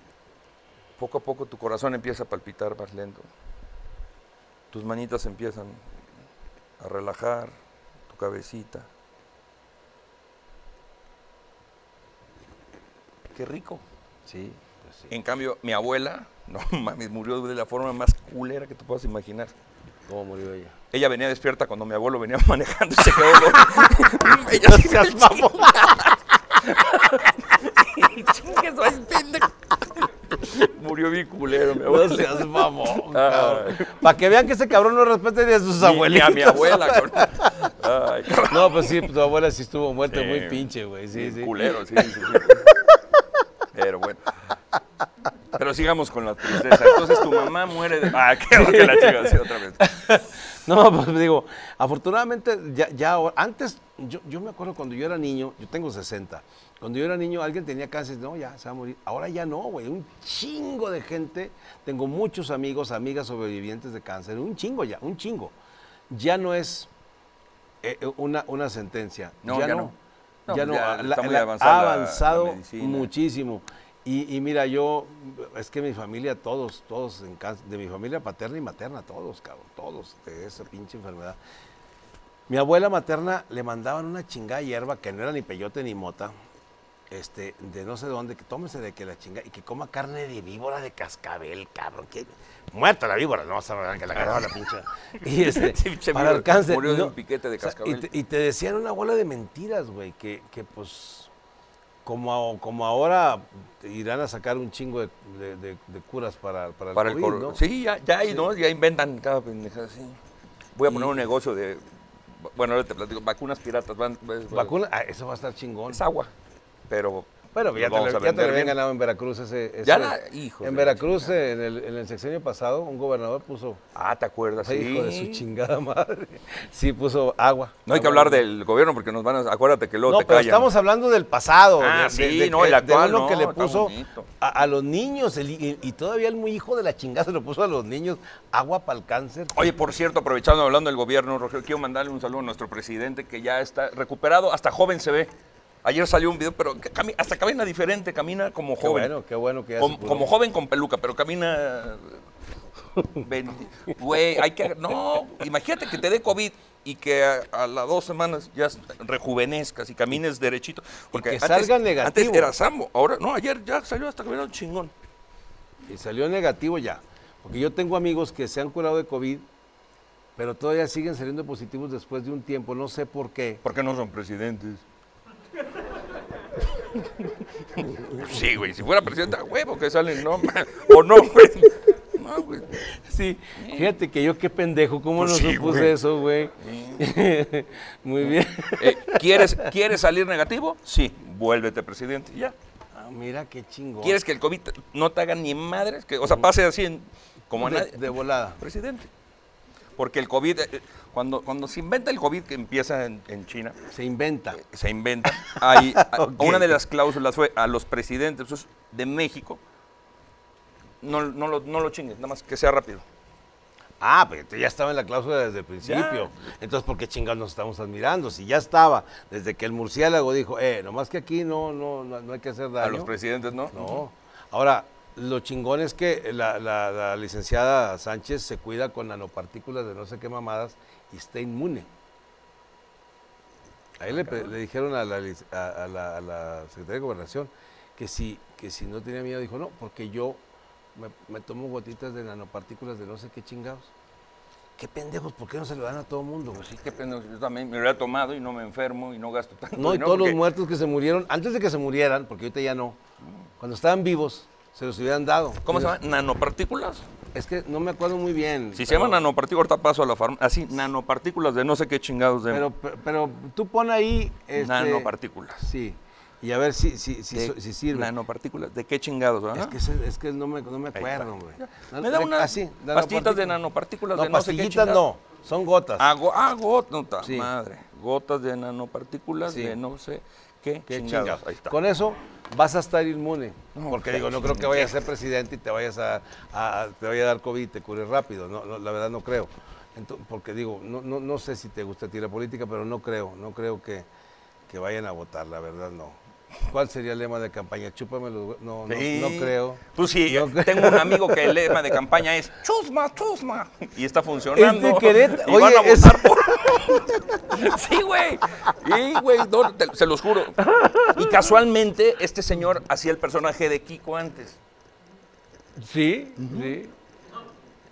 poco a poco tu corazón empieza a palpitar más lento. Tus manitas empiezan a relajar, tu cabecita. Qué rico. Sí, pues sí. En cambio, mi abuela, no mames, murió de la forma más culera que te puedas imaginar. ¿Cómo murió ella? Ella venía despierta cuando mi abuelo venía manejando y se quedó. Ella No sí seas mamón. Murió bien culero, mi No abuelo. seas mamón. Para que vean que ese cabrón no respeta ni a sus Ni- ni abuelitos. a mi abuela. cabrón. Ay, cabrón. No, pues sí, tu abuela sí estuvo muerta Sí. muy pinche, güey. Sí. Culero, sí, sí, sí. Pero bueno. Pero sigamos con la tristeza. Entonces tu mamá muere de. Ah, qué que la chica sí, otra vez. No, pues digo, afortunadamente, ya, ya ahora- antes, yo, yo me acuerdo cuando yo era niño, yo tengo 60, cuando yo era niño alguien tenía cáncer, no, ya, se va a morir. Ahora ya no, güey, un chingo de gente, tengo muchos amigos, amigas sobrevivientes de cáncer, un chingo ya, un chingo. Ya no es eh, eh, una, una sentencia, No, ya, ya no. ya no, ya está muy avanzada ha la- la avanzado muchísimo. Y, y mira, yo, es que mi familia, todos, todos en cáncer, de mi familia paterna y materna, todos, cabrón, todos, de esa pinche enfermedad. Mi abuela materna le mandaban una chingada hierba que no era ni peyote ni mota, este, de no sé dónde, que tómese de que la chinga y que coma carne de víbora de cascabel, cabrón, que muerta la víbora, no, sabrán que la agarraba la pinche. Y este, Sí, para el cáncer. murió de no, un piquete de o sea, cascabel. y, te, y te decían una bola de mentiras, güey, que, que pues como, como ahora irán a sacar un chingo de, de- de- de curas para, para el Para COVID. Sí, ya, ya hay, ¿no? Ya inventan cada pendejada, sí. Voy a poner Y- un negocio de. Bueno, ahora te platico. Vacunas piratas. Van, es- Vacuna, ah, eso va a estar chingón. Es agua. Pero. Bueno, ya te, ya te habían ganado en Veracruz ese. ese- Ya la- hijos en Veracruz, en el, en el sexenio pasado, un gobernador puso. Ah, ¿te acuerdas? Sí. hijo de su chingada madre. Sí, puso agua. No hay que hablar del gobierno porque nos van a. Acuérdate que luego No, te pero callan. estamos hablando del pasado. Ah, de- sí, de- no, el actual de uno que le puso a, a los niños, el- y, y todavía el muy hijo de la chingada se lo puso a los niños, agua para el cáncer. Oye, por cierto, aprovechando hablando del gobierno, Rogelio, quiero mandarle un saludo a nuestro presidente que ya está recuperado, hasta joven se ve. Ayer salió un video, pero que cami- hasta camina diferente, camina como Qué joven. bueno, qué bueno que ya como, se curó. como joven con peluca, pero camina. Güey, hay que. No, imagínate que te dé COVID y que a, a las dos semanas ya rejuvenezcas y camines derechito. Porque que antes, salga Antes negativo. era Sambo, ahora no, ayer ya salió hasta caminando chingón. Y salió negativo ya. Porque yo tengo amigos que se han curado de COVID, pero todavía siguen saliendo positivos después de un tiempo, no sé por qué. ¿Por qué no son presidentes? Sí, güey, si fuera presidente, a huevo que salen, no, o no, güey. No, güey. Sí, fíjate que yo qué pendejo, ¿cómo Pues no sí, supuse güey. eso, güey? Muy bien. Eh, ¿quieres, ¿Quieres salir negativo? Sí, vuélvete presidente, ya. Ah, mira qué chingón. ¿Quieres que el COVID no te haga ni madres? Que, o sea, pase así en- como a de, nadie. de volada. Presidente. Porque el COVID, eh, cuando, cuando se inventa el COVID que empieza en, en China, Se inventa. se inventa. Hay. Una de las cláusulas fue a los presidentes de México, no, no, lo, no lo chingues, nada más que sea rápido. Ah, pero ya estaba en la cláusula desde el principio. Entonces, ¿por qué chingados nos estamos admirando? Si ya estaba, desde que el murciélago dijo, eh, nomás que aquí no, no, no, no hay que hacer daño. A los presidentes, ¿no? No. Ahora, lo chingón es que la, la- la licenciada Sánchez se cuida con nanopartículas de no sé qué mamadas y está inmune. Ahí le, pe- le dijeron a la, a, a la, a la Secretaría de Gobernación que si, que si no tenía miedo, dijo, no, porque yo me, me tomo gotitas de nanopartículas de no sé qué chingados. Qué pendejos, ¿por qué no se lo dan a todo mundo? Pues sí, qué pena, yo también me lo he tomado y no me enfermo y no gasto tanto. No, y todos los muertos que se murieron, antes de que se murieran, porque ahorita ya no, cuando estaban vivos, se los hubieran dado. ¿Cómo se llama? ¿Nanopartículas? Es que no me acuerdo muy bien. Si se llaman nanopartículas, ahorita paso a la farmacia. Así, nanopartículas de no sé qué chingados de Pero, pero, pero tú pon ahí. Este, nanopartículas. Sí. Y a ver si, si, si, ¿De si sirve. Nanopartículas, ¿de qué chingados? Es verdad? que, ese- es que no me, no me acuerdo, güey. Me da De- unas así, pastillitas de nanopartículas. No, de no sé qué pastillitas no, son gotas. Ah, go- ah, gotas, Sí. madre. Gotas de nanopartículas Sí. de no sé qué, Qué chingados. chingados. Ahí está. Con eso vas a estar inmune. No, porque digo, no creo que vayas a ser presidente y te vayas a, a- te vaya a dar COVID y te cures rápido. No, no, la verdad no creo. Porque digo, no, no, no sé si te gusta a ti la política, pero no creo, no creo que, que vayan a votar, la verdad no. ¿Cuál sería el lema de campaña? Chúpame los hue- No, no, no creo. Pues sí, No creo. tengo un amigo que el lema de campaña es chusma, chusma. Y está funcionando. Es de Querétaro. Y van a es- votar por... sí, güey. Sí, güey, no, te- se los juro. Y casualmente, este señor hacía el personaje de Kiko antes. Sí, sí.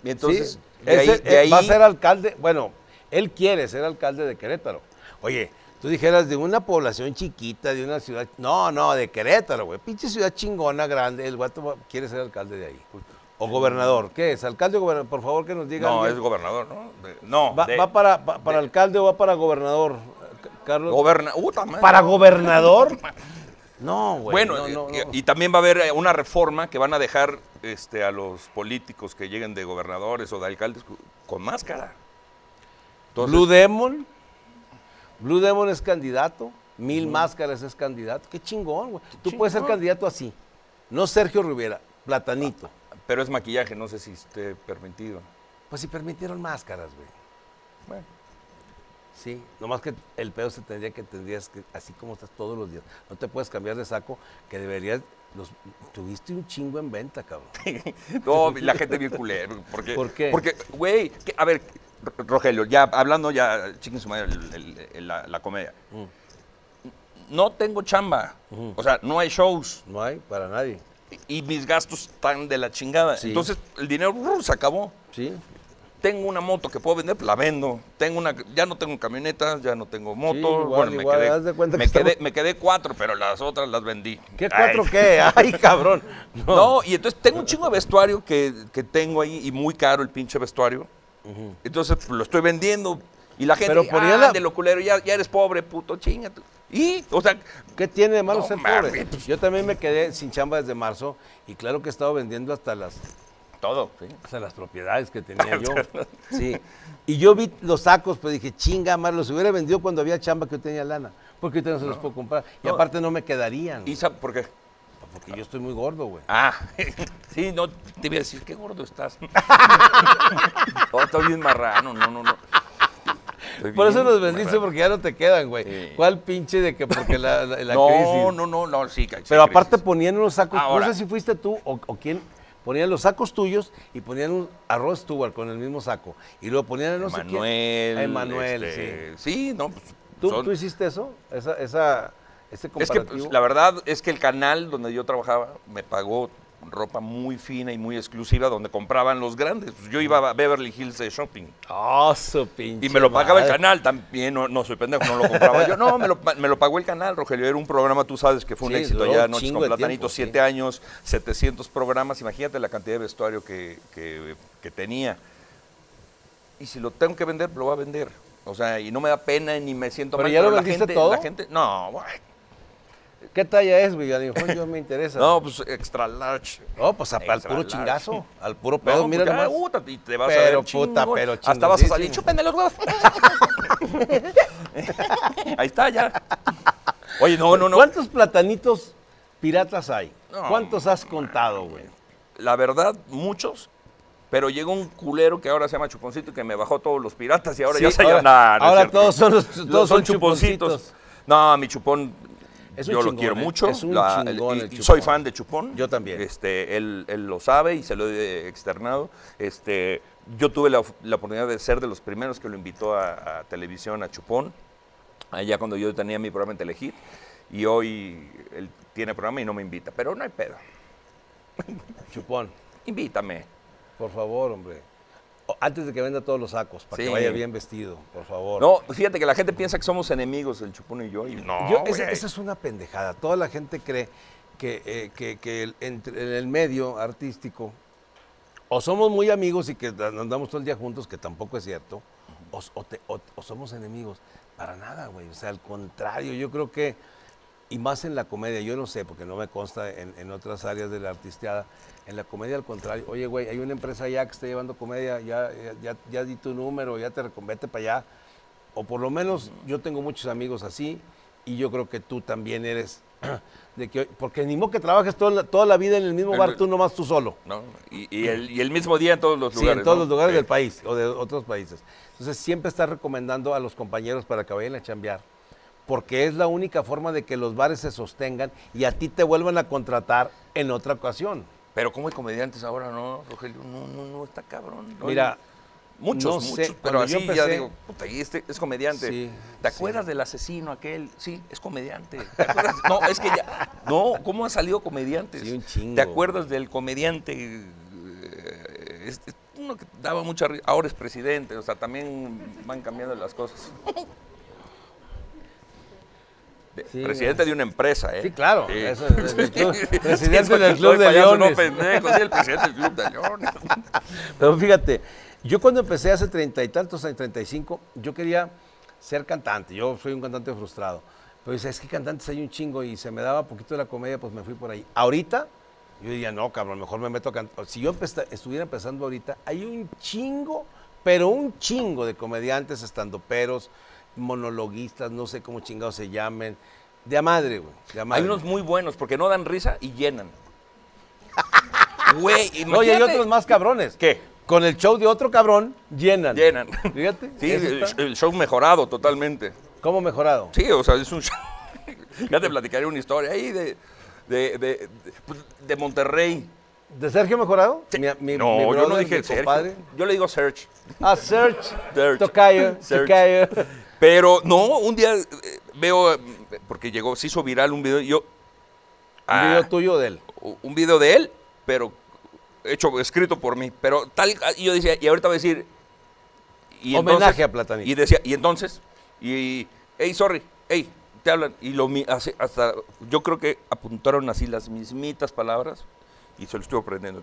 Y entonces, Sí, de ahí, ese, de ahí- va a ser alcalde, bueno, él quiere ser alcalde de Querétaro. Oye, tú dijeras de una población chiquita, de una ciudad, no, no, de Querétaro, güey, pinche ciudad chingona, grande, el guato quiere ser alcalde de ahí. O gobernador, ¿qué es? ¿Alcalde o gobernador? Por favor que nos diga. No, alguien. es gobernador, ¿no? De- no, ¿Va, de- va para, pa- para alcalde o va para gobernador? C- Carlos. goberna-. ¿Para gobernador? No, güey. Bueno, no, no, y, no. y también va a haber eh, una reforma que van a dejar este, a los políticos que lleguen de gobernadores o de alcaldes con máscara. Entonces, Blue Demon. Blue Demon es candidato. Mil Máscaras es candidato. Qué chingón, güey. Tú puedes ser candidato así. No Sergio Rivera, Platanito. pero es maquillaje, no sé si esté permitido. Pues si permitieron máscaras, güey. Bueno, Sí, nomás que el pedo se tendría que tendrías que, así como estás todos los días, no te puedes cambiar de saco, que deberías, los, tuviste un chingo en venta, cabrón. no, la gente bien culero. Porque, ¿Por qué? Porque, güey, a ver, Rogelio, ya hablando ya, chiquen su madre, el- el- el- la, la comedia. No tengo chamba. Ujú. O sea, no hay shows. No hay para nadie. Y mis gastos están de la chingada. Sí. Entonces, el dinero brr, se acabó. Sí, Tengo una moto que puedo vender, la vendo. Tengo una, ya no tengo camionetas, ya no tengo moto. igual, bueno, me quedé, haz de cuenta me, que quedé, estamos- me quedé cuatro, pero las otras las vendí. ¿Qué Ay. cuatro qué? Ay, cabrón. No. No, y entonces tengo un chingo de vestuario que, que tengo ahí y muy caro el pinche vestuario. Entonces pues, lo estoy vendiendo y la gente, Pero ah, la- de lo culero, ya, ya eres pobre, puto, chingate. Y, o sea, ¿Qué tiene de malo No ser pobre? pues. Yo también me quedé sin chamba desde marzo y claro que he estado vendiendo hasta las, todo. ¿sí? hasta las propiedades que tenía yo. Sí. Y yo vi los sacos, pero dije, chinga, madre, los hubiera vendido cuando había chamba que yo tenía lana. Porque ahorita no se los puedo comprar. Y No. aparte no me quedarían. ¿Y sabes por qué? Porque yo estoy muy gordo, güey. Ah, sí, no, te iba a decir, qué gordo estás. oh, estoy bien marrano, no, no, no. Estoy Por eso vendiste, marrano. porque ya no te quedan, güey. Sí. ¿Cuál pinche de que porque la, la, la no, crisis? no, no, no, sí, sí, Pero crisis. aparte ponían unos sacos, Ahora. no sé si fuiste tú o, o quién, ponían los sacos tuyos y ponían un arroz Stuart con el mismo saco. Y luego ponían a no sé quién. Emanuel. Emanuel, este, sí. no, pues, ¿Tú, son- tú hiciste eso? Esa, esa, ese Es que pues, la verdad es que el canal donde yo trabajaba me pagó ropa muy fina y muy exclusiva donde compraban los grandes. Pues, yo iba a Beverly Hills de shopping Oh, su pinche y me lo pagaba el canal también. No, no soy pendejo, no lo compraba yo. No, me lo, me lo pagó el canal, Rogelio. Era un programa, tú sabes que fue un Sí, éxito ya, Noches con Platanito, sí. siete años, 700 programas. Imagínate la cantidad de vestuario que, que- que tenía. Y si lo tengo que vender, lo voy a vender. O sea, y no me da pena ni me siento ¿Pero mal. ya lo la vendiste gente, todo? La gente, no. ¿Qué talla es, güey? Yo me interesa. No, pues extra large. No, pues al Extra puro large. chingazo, al puro pedo, No, mira porque, ah, nomás. puta, te vas Pero, a ver puta, chingón. pero Hasta vas a salir, chúpenme los huevos. Ahí está, ya. Oye, no, no, no. ¿Cuántos platanitos piratas hay? No, ¿Cuántos has contado, güey? La verdad, muchos. Pero llegó un culero que ahora se llama Chuponcito y que me bajó todos los piratas y ahora Sí, ya se ahora- llama. no ahora todos son los- todos son chuponcitos. chuponcitos. No, mi chupón. Es un yo lo quiero ¿eh? mucho. Es un la- chingón y- el y chupón. soy fan de Chupón. Yo también. Este, él, él lo sabe y se lo he externado. Este, yo tuve la, la oportunidad de ser de los primeros que lo invitó a, a televisión a Chupón, allá cuando yo tenía mi programa en Telehit. Y hoy él tiene programa y no me invita. Pero no hay pedo. Chupón, Invítame. por favor, hombre. Antes de que venda todos los sacos, para Sí. que vaya bien vestido, por favor. No, fíjate que la gente piensa que somos enemigos, el Chupón y yo. Y no, Yo- esa, es una pendejada. Toda la gente cree que, eh, que- que el- entre- en el medio artístico o somos muy amigos y que andamos todo el día juntos, que tampoco es cierto, o, o te- o- o somos enemigos. Para nada, güey. O sea, al contrario, yo creo que, y más en la comedia, yo no sé, porque no me consta en, en otras áreas de la artisteada, en la comedia al contrario, oye, güey, hay una empresa ya que está llevando comedia, ya, ya, ya, ya di tu número, ya te reconvete para allá. O por lo menos yo tengo muchos amigos así y yo creo que tú también eres de que, porque ni modo que trabajes toda la, toda la vida en el mismo bar, tú nomás tú solo. ¿no? Y, y el, y el mismo día en todos los Sí, lugares. en todos ¿no? los lugares Sí. del país o de otros países. Entonces siempre está recomendando a los compañeros para que vayan a chambear, porque es la única forma de que los bares se sostengan y a ti te vuelvan a contratar en otra ocasión. Pero como hay comediantes ahora, ¿no, Rogelio? No, no, no, está cabrón. ¿no? Mira, Muchos, no muchos, sé, pero así yo ya digo, puta, y este es comediante. Sí, ¿Te sí. acuerdas del asesino aquel? Sí, es comediante. ¿Te acuerdas? No, es que ya, no, ¿cómo han salido comediantes? Sí, un chingo. ¿Te acuerdas del comediante? eh, este, uno que daba mucha risa, ahora es presidente, o sea, también van cambiando las cosas. Sí, presidente de una empresa, ¿eh? Sí, claro, Sí. eso es del club- Sí, presidente del Club de Leones. No, pendejo, sí, el presidente del Club de Leones. Pero fíjate, yo cuando empecé hace treinta y tantos años, 35, yo quería ser cantante. Yo soy un cantante frustrado. Pero dice, es que cantantes hay un chingo y se me daba poquito de la comedia, pues me fui por ahí. Ahorita, yo diría, no, cabrón, mejor me meto a cantar. Si yo estuviera empezando ahorita, hay un chingo, pero un chingo de comediantes, estandoperos, monologuistas, no sé cómo chingados se llamen. De a madre, güey. De a madre. Hay unos muy buenos porque no dan risa y llenan. Güey. No, y hay otros más cabrones. ¿Qué? Con el show de otro cabrón, llenan. Llenan. Fíjate. Sí, el, show mejorado totalmente. ¿Cómo mejorado? Sí, o sea, es un show. ya te platicaré una historia ahí de, de, de, de- Monterrey. ¿De Sergio Mejorado? Sí. Mi, mi- no, mi yo no dije Sergio. compadre. Yo le digo Search. Ah, Search. Search. Tocayo. Search. Tocayo. Pero no, un día eh, veo, porque llegó, se hizo viral un video, yo. Un Ah, video tuyo de él. un video de él, pero hecho, escrito por mí. Pero tal, y yo decía, y ahorita voy a decir. Y Homenaje a Platanito. Y decía, y entonces, y, hey, sorry, hey, te hablan. Y lo, hasta, yo creo que apuntaron así las mismitas palabras y se lo estuve aprendiendo.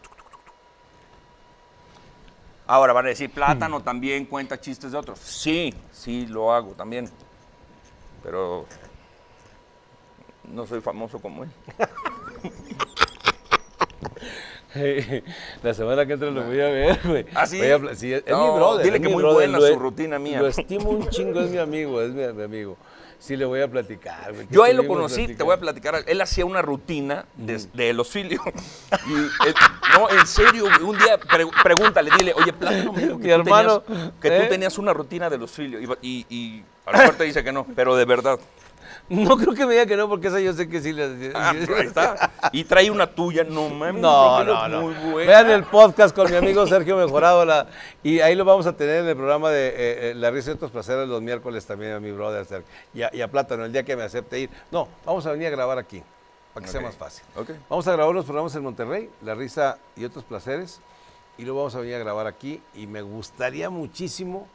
Ahora van a decir, Plátano también cuenta chistes de otros. Sí, sí, lo hago también. Pero no soy famoso como él. La semana que entra lo voy a ver, güey. ¿Ah, sí? Voy a pla- sí, es, mi brother. dile es que mi muy brother, buena lo su rutina mía. Lo estimo un chingo, es mi amigo, es mi, mi amigo. Sí, le voy a platicar. güey, Yo a él lo conocí, te voy a platicar. Él hacía una rutina de, de los filios. Y, eh, no, en serio, un día pre- pregúntale, dile, oye, Plátano me dijo que, Mi tú, hermano, tenías, que ¿eh? tú tenías una rutina de los filios. Y, y, y a lo mejor te dice que no, pero de verdad. No creo que me diga que no, porque esa yo sé que sí le Ah, ahí está. Y trae una tuya, no mames. No, no, no. Muy buena. Vean el podcast con mi amigo Sergio Mejorado. la- y ahí lo vamos a tener en el programa de eh, eh, La Risa y otros placeres los miércoles también a mi brother Sergio. Y a, y a Plátano, el día que me acepte ir. No, vamos a venir a grabar aquí, para que sea más fácil. Ok. Vamos a grabar los programas en Monterrey, La Risa y otros placeres. Y luego vamos a venir a grabar aquí. Y me gustaría muchísimo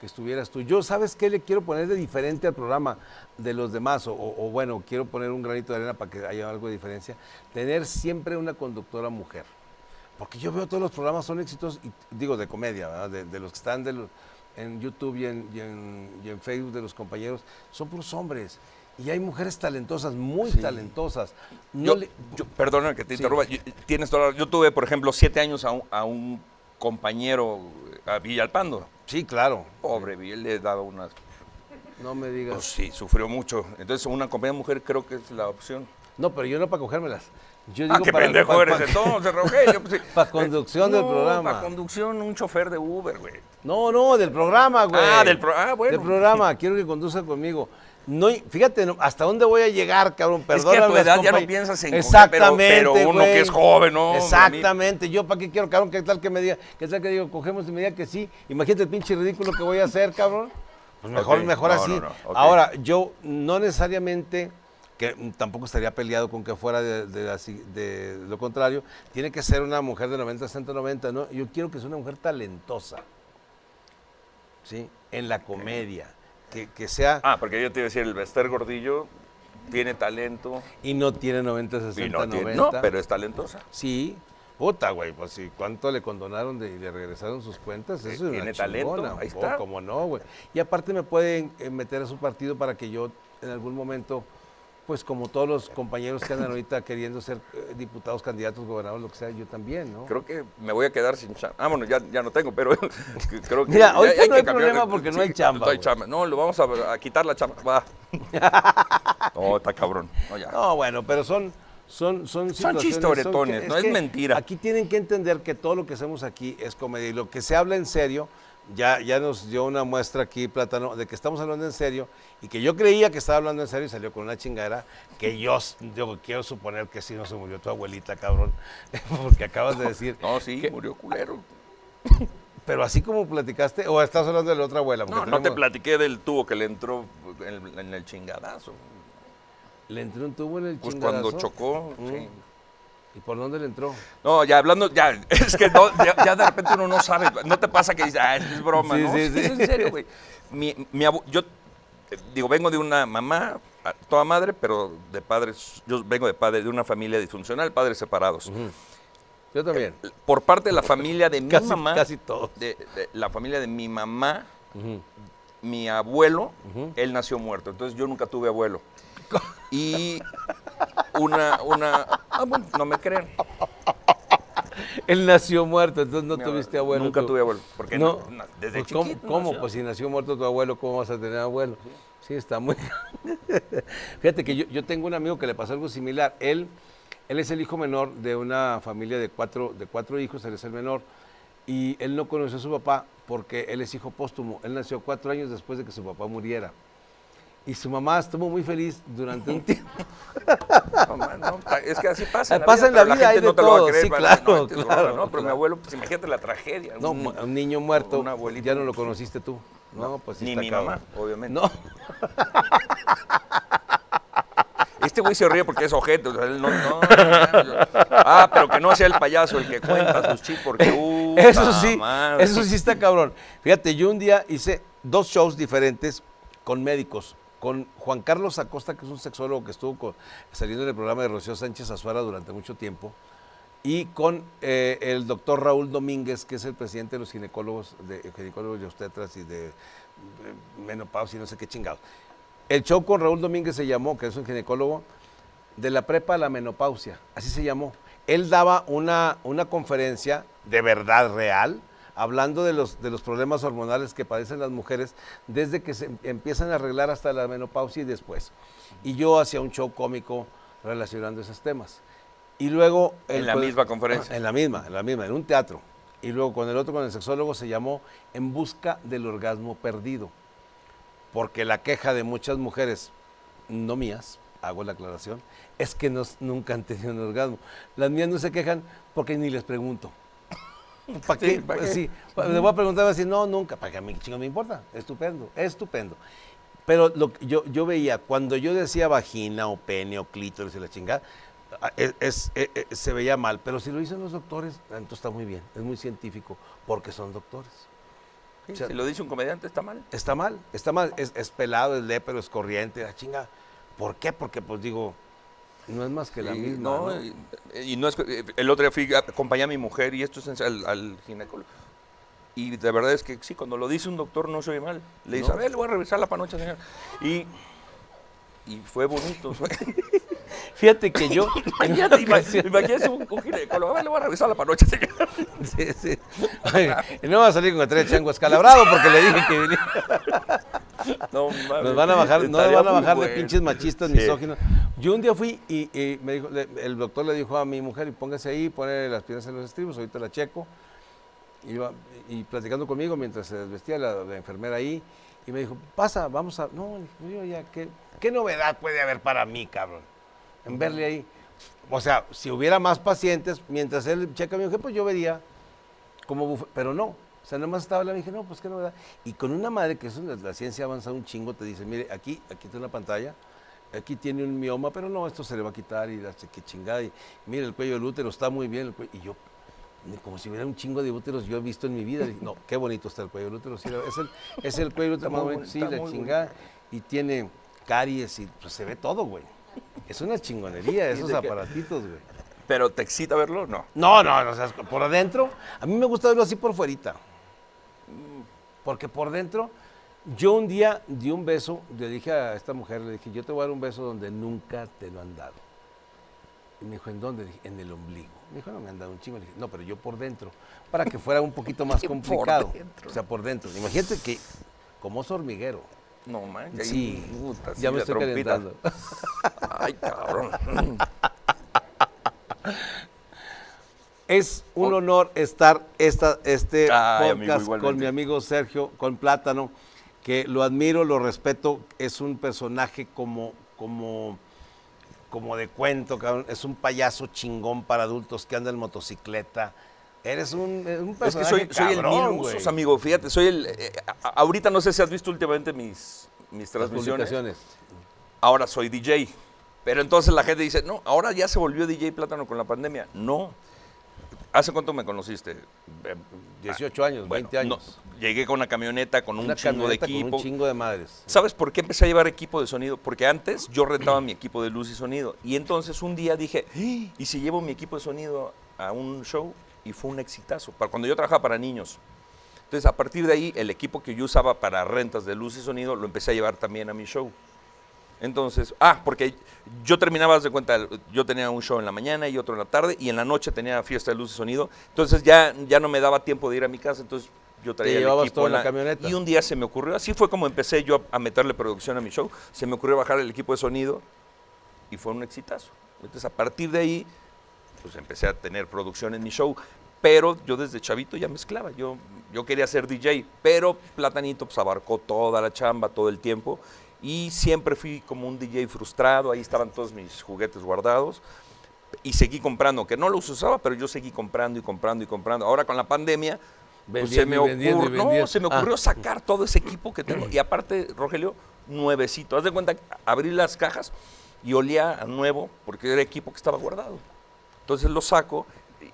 que estuvieras tú. Yo, ¿sabes qué le quiero poner de diferente al programa de los demás? O, bueno, quiero poner un granito de arena para que haya algo de diferencia. Tener siempre una conductora mujer. Porque yo veo todos los programas son éxitos, y, digo, de comedia, ¿verdad? De, de los que están de los- en YouTube y en, y en- y en Facebook de los compañeros, son puros hombres. Y hay mujeres talentosas, muy talentosas. No Yo, le- yo- perdona que te Sí. interrumpa. yo- tienes toda la- Yo tuve, por ejemplo, siete años a un, a un compañero, a Villalpando. Sí, claro. Pobre, Vill le daba unas No me digas. Pues sí, sufrió mucho. Entonces, una compañía mujer creo que es la opción. No, pero yo no para cogérmelas. Yo Ah, qué pendejo pa- eres pa- entonces, Rogelio. Pues, sí. Pa' conducción del programa. Para conducción, un chofer de Uber, güey. No, no, del programa, güey. Ah, del pro- ah, bueno. Del programa, quiero que conduzca conmigo. No, fíjate, no, hasta dónde voy a llegar, cabrón. Es que a Perdóname tu edad ya no piensas en coger, Exactamente, pero- pero uno güey. que es joven, ¿no? Exactamente. Yo, ¿para qué quiero, cabrón? ¿Qué tal que me diga? ¿Qué tal que digo, cogemos y me diga que sí? Imagínate el pinche ridículo que voy a hacer, cabrón. Pues mejor, mejor no, así. no, no, ok. Ahora, yo no necesariamente que tampoco estaría peleado con que fuera de, de la de lo contrario, tiene que ser una mujer de 90, 190, ¿no? Yo quiero que sea una mujer talentosa, ¿sí? En la comedia, que, que sea, Ah, porque yo te iba a decir, el Bester Gordillo tiene talento. y no tiene 90, Y 60, no, tiene- 90. no, pero es talentosa. Sí, puta, güey, pues sí, ¿cuánto le condonaron de- y le regresaron sus cuentas? Eso es una tiene talento, chingona, ahí oh, está. como no, güey. Y aparte me pueden eh, meter a su partido para que yo en algún momento, pues como todos los compañeros que andan ahorita queriendo ser eh, diputados, candidatos, gobernadores, lo que sea, yo también, ¿no? Creo que me voy a quedar sin chamba. Ah, bueno, ya, ya no tengo, pero creo que. Mira, no hay cambiar- problema porque no hay chamba, No hay chamba. No, lo vamos a, a quitar la chamba. Va. No, está cabrón. No, ya. No, bueno, pero son son son situaciones, chistoretones, que- no es mentira. Aquí tienen que entender que todo lo que hacemos aquí es comedia y lo que se habla en serio ya ya nos dio una muestra aquí Plátano de que estamos hablando en serio y que yo creía que estaba hablando en serio y salió con una chingadera que yo, quiero suponer que sí no se murió tu abuelita, cabrón, porque acabas de decir, No, sí, murió culero. pero así como platicaste o estás hablando de la otra abuela, No, Porque no te tenemos- platiqué del tubo que le entró en el, en el chingadazo. le entró un tubo en el Pues chingadazo. cuando chocó, Mm. sí. ¿Y por dónde le entró? No, ya hablando, ya, es que no, ya, ya de repente uno no sabe, no te pasa que dices, ah, es broma, Sí, ¿no? sí, Sí, sí. es en serio, güey. Mi, mi abu- yo, eh, digo, vengo de una mamá, toda madre, pero de padres, yo vengo de padre, de una familia disfuncional, padres separados. Yo también. Por parte de la familia de mi Casi- mamá, casi todos. de, de la familia de mi mamá, mi abuelo, él nació muerto, entonces yo nunca tuve abuelo. Y una, una, ah, bueno, no me creen. Él nació muerto, entonces no Mi tuviste abuelo. Nunca tú. tuve abuelo, porque no, no- desde pues, ¿cómo- chiquito ¿Cómo? nació. Pues si nació muerto tu abuelo, ¿cómo vas a tener abuelo? Sí, está muy... Fíjate que yo, yo tengo un amigo que le pasó algo similar. Él, él es el hijo menor de una familia de cuatro, de cuatro hijos, él es el menor. Y él no conoció a su papá porque él es hijo póstumo. Él nació cuatro años después de que su papá muriera. Y su mamá estuvo muy feliz durante un tiempo. Man, no, es que así pasa. en la Pasa vida, en la vida, hay gente de no te lo va a creer, sí, claro, no, claro, ¿no? Pero mi abuelo, pues imagínate la tragedia. No, un- un niño muerto, un abuelito. ya no lo conociste tú. No, pues sí Ni mi mamá, obviamente. No, Este güey se ríe porque es ojete. o sea, él no, no, no, ah, pero que no sea el payaso el que cuenta sus chistes porque. Uh, eso sí, madre. eso sí está cabrón. Fíjate, yo un día hice dos shows diferentes con médicos. Con Juan Carlos Acosta, que es un sexólogo que estuvo con- saliendo en el programa de Rocío Sánchez Azuara durante mucho tiempo. Y con eh, el doctor Raúl Domínguez, que es el presidente de los ginecólogos, de ginecólogos y obstetras y de, de menopausia y no sé qué chingados. El show con Raúl Domínguez se llamó, que es un ginecólogo, de la prepa a la menopausia, así se llamó. Él daba una, una conferencia de verdad real, hablando de los, de los problemas hormonales que padecen las mujeres desde que se em- empiezan a arreglar hasta la menopausia y después. Y yo hacía un show cómico relacionando esos temas. Y luego... En la misma conferencia. En la misma, en la misma, en un teatro. Y luego con el otro, con el sexólogo, se llamó En busca del orgasmo perdido porque la queja de muchas mujeres, no mías, hago la aclaración, es que nos- nunca han tenido un orgasmo. Las mías no se quejan porque ni les pregunto. ¿Para Sí, qué? ¿para Pues qué? sí, le voy a preguntar así, no, nunca, para que a mí chingo me importa, estupendo, estupendo. Pero lo, que yo, yo veía, cuando yo decía vagina o pene o clítoris y la chingada, ah, es- es- eh, eh, se veía mal. Pero si lo dicen los doctores, entonces está muy bien, es muy científico, porque son doctores. Sí, o sea, si lo dice un comediante, está mal. Está mal, está mal, es, es pelado, es lépero, es corriente, la chinga. ¿Por qué? Porque pues digo, no es más que la Y, misma. no, ¿no? Y, y no es el otro día fui a acompañar a mi mujer y esto es al, al ginecólogo. Y de verdad es que sí, cuando lo dice un doctor no se oye mal. Le dice, No. a ver, le voy a revisar la panocha, señor. Y, y fue bonito. Fíjate que yo. Imagínate, imagínate un, un ginecólogo, le voy a revisar la panocha. Sí, sí. Ay, y no va a salir con el tren chango escalabrado porque le dije que venía. No, Nos van a bajar, no van a bajar de bueno. pinches machistas, Sí. misóginos. Yo un día fui y, y me dijo, le- el doctor le dijo a mi mujer, y póngase ahí, pone las piernas en los estribos, ahorita la checo. Iba, y platicando conmigo mientras se desvestía la, la enfermera ahí, y me dijo, pasa, vamos a. No, yo ya, ¿qué, ¿qué novedad puede haber para mí, cabrón? En verle ahí. O sea, si hubiera más pacientes, mientras él checa, dijo, pues yo vería como bufe- pero no. O sea, nada más estaba y dije, no, pues qué novedad. Y con una madre que es una- la ciencia avanza un chingo, te dice, mire, aquí, aquí tiene una pantalla, aquí tiene un mioma, pero no, esto se le va a quitar y la qué chingada. Y mire, el cuello del útero está muy bien. el cuello- y yo, como si hubiera un chingo de úteros yo he visto en mi vida. Dije, no, qué bonito está el cuello del útero. sí, es, el, es el cuello del útero Está más muy bonito, sí, la está chingada. Y tiene caries y pues, se ve todo, güey. Es una chingonería esos aparatitos, güey. Pero ¿te excita verlo? No. No, no, no, o sea, por adentro, a mí me gusta verlo así por fuerita. Porque por dentro, yo un día di un beso, le dije a esta mujer, le dije, yo te voy a dar un beso donde nunca te lo han dado. Y me dijo, ¿en dónde? Dije, en el ombligo. Me dijo, no, me han dado un chingo. Le dije, no, pero yo por dentro, para que fuera un poquito más Por complicado. dentro. O sea, por dentro. Imagínate que, como es hormiguero, No, man. ahí, Sí, puta, sí, ya me estoy trompita. calentando. Ay, cabrón. Es un honor estar esta, este Ay, podcast con mi amigo Sergio, con Plátano, que lo admiro, lo respeto, es un personaje como, como, como de cuento, cabrón. es un payaso chingón para adultos que anda en motocicleta. Eres un, un Es que personaje soy, soy el cabrón, mil usos, güey. amigo. Fíjate, soy el. eh, ahorita no sé si has visto últimamente mis, mis transmisiones. Ahora soy DJ. Pero entonces la gente dice, no, ahora ya se volvió DJ Plátano con la pandemia. No. ¿Hace cuánto me conociste? Eh, 18 años, bueno, 20 años. no, llegué con una camioneta, con un Una chingo de con equipo. un chingo de madres. ¿Sabes por qué empecé a llevar equipo de sonido? Porque antes yo rentaba mi equipo de luz y sonido. Y entonces un día dije, "¡Ah! ¿y si llevo mi equipo de sonido a un show? Y fue un exitazo. Para cuando yo trabajaba para niños. Entonces, a partir de ahí, el equipo que yo usaba para rentas de luz y sonido lo empecé a llevar también a mi show. Entonces, ah, porque yo terminaba, de cuenta, yo tenía un show en la mañana y otro en la tarde, y en la noche tenía fiesta de luz y sonido. Entonces ya, ya no me daba tiempo de ir a mi casa, entonces yo traía el equipo todo en la camioneta. Y un día se me ocurrió, así fue como empecé yo a, a meterle producción a mi show, se me ocurrió bajar el equipo de sonido y fue un exitazo. Entonces a partir de ahí, pues empecé a tener producción en mi show. Pero yo desde chavito ya mezclaba, yo, yo quería ser DJ, pero Platanito pues abarcó toda la chamba, todo el tiempo, y siempre fui como un DJ frustrado, ahí estaban todos mis juguetes guardados, y seguí comprando, que no los usaba, pero yo seguí comprando y comprando y comprando. Ahora con la pandemia, pues se me, Vendiendo vendiendo ocurrió, no, se me Ah. ocurrió sacar todo ese equipo que tengo, y aparte, Rogelio, nuevecito, haz de cuenta, abrí las cajas y olía a nuevo, porque era equipo que estaba guardado. Entonces lo saco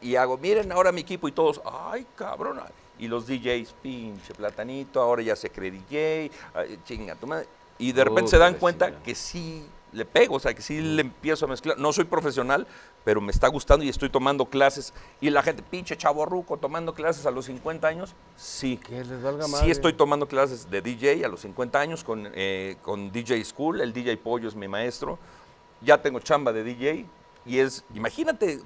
y hago, miren ahora mi equipo y todos, ay cabrón. Y los DJs, pinche platanito, ahora ya se cree DJ, ay, chinga tu madre. Y de repente se dan cuenta que sí le pego, o sea, que sí le empiezo a mezclar. No soy profesional, pero me está gustando y estoy tomando clases. Y la gente, pinche chavo ruco, tomando clases a los 50 años, sí. Que les valga Sí madre. estoy tomando clases de DJ a los 50 años con, eh, con DJ School, el DJ Pollo es mi maestro. Ya tengo chamba de DJ y es, imagínate,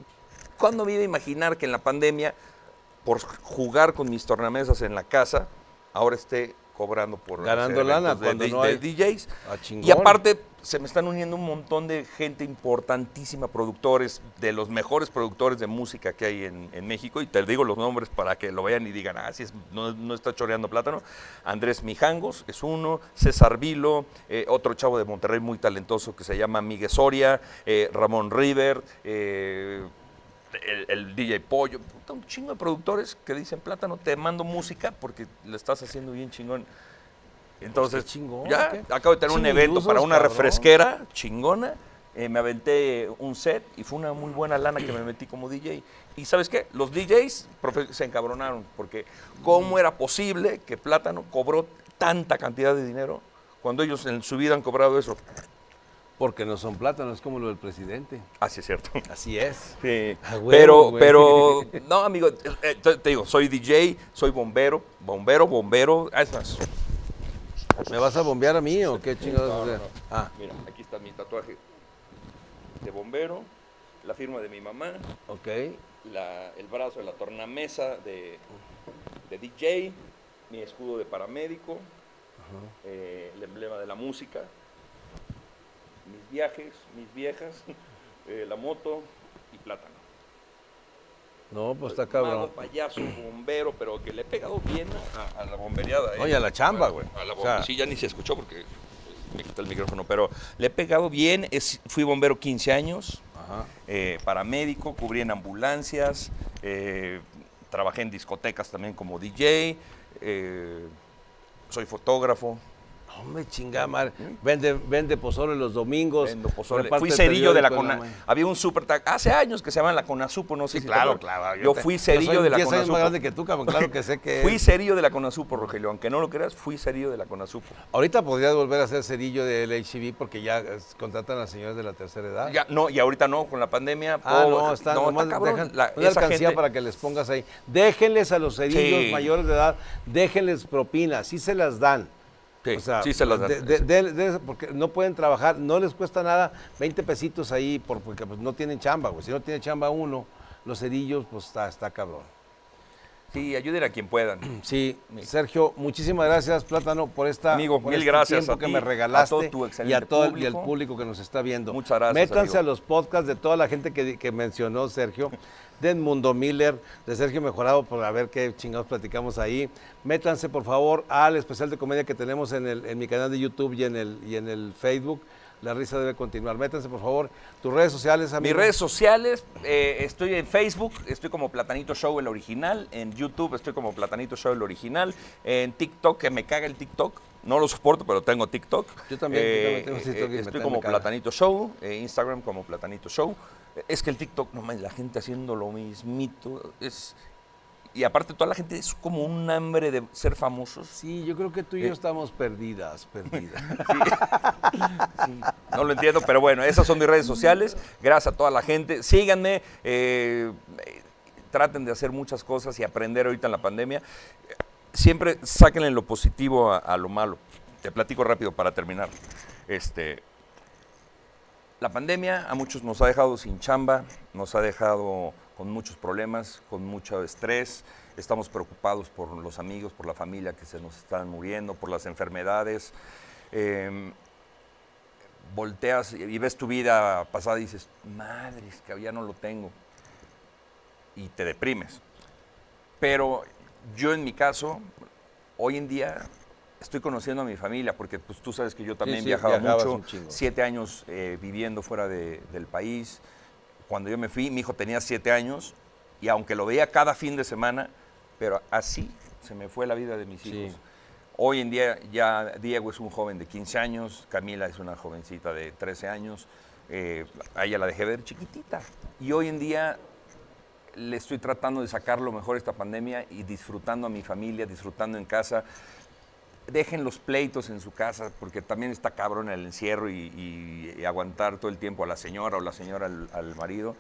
¿cuándo me iba a imaginar que en la pandemia, por jugar con mis tornamesas en la casa, ahora esté cobrando por Ganando lana de, cuando de- no de hay- DJs? Chingón. Y aparte, se me están uniendo un montón de gente importantísima, productores, de los mejores productores de música que hay en, México. Y te digo los nombres para que lo vean y digan, ah, sí, es- no, no está choreando plátano. Andrés Mijangos es uno, César Vilo, eh, otro chavo de Monterrey muy talentoso que se llama Miguel Soria, eh, Ramón River, eh, el, el DJ Pollo, un chingo de productores que dicen, plátano, te mando música porque lo estás haciendo bien chingón. Entonces, Qué chingón, ya qué acabo de tener un evento chinguzos, para una cabrón. refresquera chingona. eh, me aventé un set y fue una muy buena lana que me metí como DJ. Y ¿sabes qué? Los DJs se encabronaron porque ¿cómo era posible que Plátano cobró tanta cantidad de dinero cuando ellos en su vida han cobrado eso? Porque no son plátanos, es como lo del presidente. Así es cierto. Así es. Sí, A huevo, pero, güey. pero, no, amigo, eh, te, te digo, soy DJ, soy bombero, bombero, bombero. ah, Es más, ¿Me vas a bombear a mí o qué chingados? No, no, no. Ah, mira, aquí está mi tatuaje de bombero, la firma de mi mamá, ok. la- el brazo de la tornamesa de, de DJ, mi escudo de paramédico, eh, el emblema de la música, mis viajes, mis viejas, eh, la moto y plátano. No, pues está Mago, cabrón. payaso, bombero, pero que le he pegado bien a, a la bombereada. ¿eh? Oye, a la chamba, güey. A la O sea- bombe- sí, ya ni se escuchó porque pues, me quita el micrófono, pero le he pegado bien. Es, fui bombero 15 años, Ajá. eh, paramédico, cubrí en ambulancias, eh, trabajé en discotecas también como DJ, eh, soy fotógrafo. Hombre, chingada madre. Vende, vende pozole los domingos. Vendo pozole. Fui cerillo de la periódico en CONA. ma- Había un super. Hace años que se llama la CONASUPO, no sé Sí, si claro, claro. Yo te- fui cerillo soy de la 10 años CONASUPO. más grande que tú, cabrón. Claro que sé que. Fui cerillo de la CONASUPO, Rogelio. Aunque no lo creas, fui cerillo de la CONASUPO. Ahorita podrías volver a ser cerillo del HCB porque ya contratan a señores de la tercera edad. Ya, no, y ahorita no, con la pandemia. Ah, no, está, no, nomás está dejan La- una esa alcancía gente- para que les pongas ahí. Déjenles a los cerillos Sí. mayores de edad, déjenles propinas, sí se las dan. Sí, O sea, sí se las dan. de- de- de- de- porque no pueden trabajar, no les cuesta nada, 20 pesitos ahí, por- porque pues, no tienen chamba, güey. Si no tiene chamba uno, los cerillos, pues está, está cabrón. Sí, ayuden a quien puedan. Sí, Sergio, muchísimas gracias, Plátano, por esta Amigo, por mil este gracias tiempo a que ti, me a regalaste todo tu y excelente a todo el, y al público. público que nos está viendo. Muchas gracias, Métanse amigo. a los podcasts de toda la gente que, que mencionó Sergio, de Mundo Miller, de Sergio Mejorado, por a ver qué chingados platicamos ahí. Métanse, por favor, al especial de comedia que tenemos en, el, en mi canal de YouTube y en el, y en el Facebook. La risa debe continuar. Métanse, por favor. Tus redes sociales, amigo. Mis redes sociales, eh, estoy en Facebook, estoy como Platanito Show el original, en YouTube estoy como Platanito Show el original, en TikTok, que me caga el TikTok, no lo soporto, pero tengo TikTok. Yo también, yo también tengo TikTok y me- estoy como. Platanito Show, eh, Instagram como Platanito Show. Es que el TikTok, no mames, la gente haciendo lo mismito, es... Y aparte toda la gente es como un hambre de ser famosos. Sí, yo creo que tú y yo Eh. estamos perdidas, perdidas. Sí, no lo entiendo, pero bueno, esas son mis redes sociales. Gracias a toda la gente. Síganme, eh, traten de hacer muchas cosas y aprender ahorita en la pandemia. Siempre sáquenle lo positivo a, a lo malo. Te platico rápido para terminar. Este, la pandemia a muchos nos ha dejado sin chamba, nos ha dejado con muchos problemas, con mucho estrés. Estamos preocupados por los amigos, por la familia que se nos están muriendo, por las enfermedades. Em, volteas y ves tu vida pasada y dices, madre, es que ya no lo tengo. Y te deprimes. Pero yo en mi caso, hoy en día estoy conociendo a mi familia, porque pues tú sabes que yo también sí, viajaba viajabas mucho, siete años eh, viviendo fuera de- del país. Cuando yo me fui, mi hijo tenía siete años, y aunque lo veía cada fin de semana, pero así se me fue la vida de mis Sí. hijos. Hoy en día ya Diego es un joven de 15 años, Camila es una jovencita de 13 años, eh, a ella la dejé ver chiquitita. Y hoy en día le estoy tratando de sacar lo mejor esta pandemia y disfrutando a mi familia, disfrutando en casa. Dejen los pleitos en su casa, porque también está cabrón el encierro y, y- y aguantar todo el tiempo a la señora o la señora al, al marido.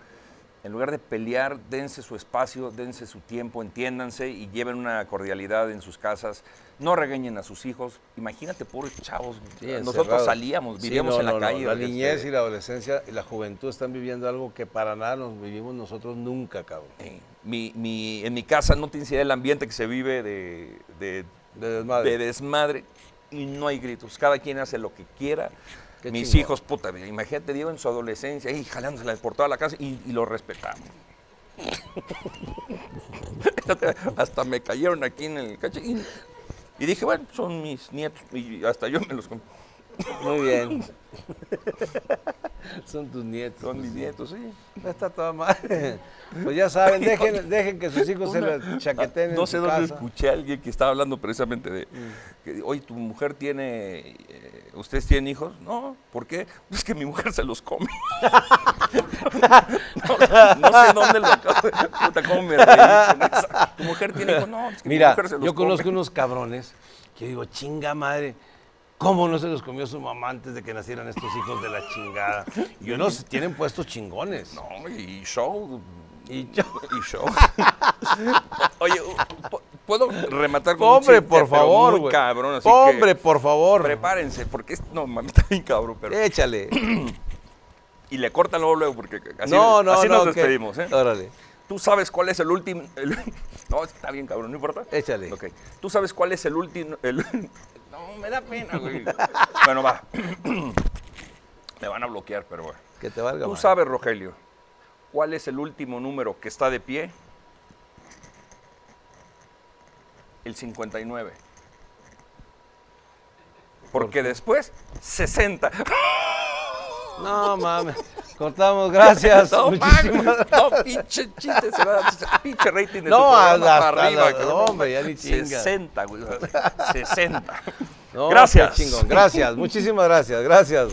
En lugar de pelear, dense su espacio, dense su tiempo, entiéndanse y lleven una cordialidad en sus casas. No regañen a sus hijos. Imagínate, pobres chavos. Sí, Nosotros salíamos, Sí, vivíamos no, en la no. calle. La este, niñez y la adolescencia y la juventud están viviendo algo que para nada nos vivimos nosotros nunca, cabrón. Mi, mi- en mi casa no tienes idea del ambiente que se vive de, de, De desmadre. de desmadre y no hay gritos. Cada quien hace lo que quiera. Qué Mis hijos, puta, imagínate Diego en su adolescencia, ahí jalándosela por toda la casa y, y lo respetamos. hasta me cayeron aquí en el caché y, y dije, bueno, son mis nietos y hasta yo me los Muy bien. Son tus nietos. son mis nietos, sí. Está toda madre. Pues ya saben, dejen, dejen que sus hijos se Una- la chaqueten No en sé su dónde casa. escuché a alguien que estaba hablando precisamente de, que, oye, ¿tu mujer tiene, eh, ustedes tienen hijos? No, ¿por qué? Pues que mi mujer se los come. no, no sé dónde lo acabo de... Puta, cómo me reí. ¿Tu mujer tiene hijos? No, es que mi Mira, mujer se los yo conozco come. unos cabrones que digo, chinga madre, ¿cómo no se los comió su mamá antes de que nacieran estos hijos de la chingada? Y unos tienen puestos chingones. No, y show. Y show. Oye, ¿pu- ¿puedo rematar con un Hombre, chiste, por favor, muy cabrón, así Hombre, que por favor. prepárense, porque es, no, mami, está bien cabrón, pero... Échale. Y le cortan luego, luego, porque así, no, no, así no. nos despedimos, ¿eh? Órale, ¿Tú sabes cuál es el último? el- No, está bien, cabrón, no importa. échale. Ok. ¿Tú sabes cuál es el último? el- No, me da pena, güey. bueno, va. me van a bloquear, pero bueno. Que te valga ¿Tú sabes, Rogelio, cuál es el último número que está de pie? El 59. Porque después, 60. No, mames. Cortamos, gracias. No, mames, no, pinche chiste, se va a dar pinche rating de No, programa hasta- para arriba. hasta- cabrón. hombre, ya ni chinga. 60, güey. 60. No, Gracias. chingón. Gracias, muchísimas gracias, gracias.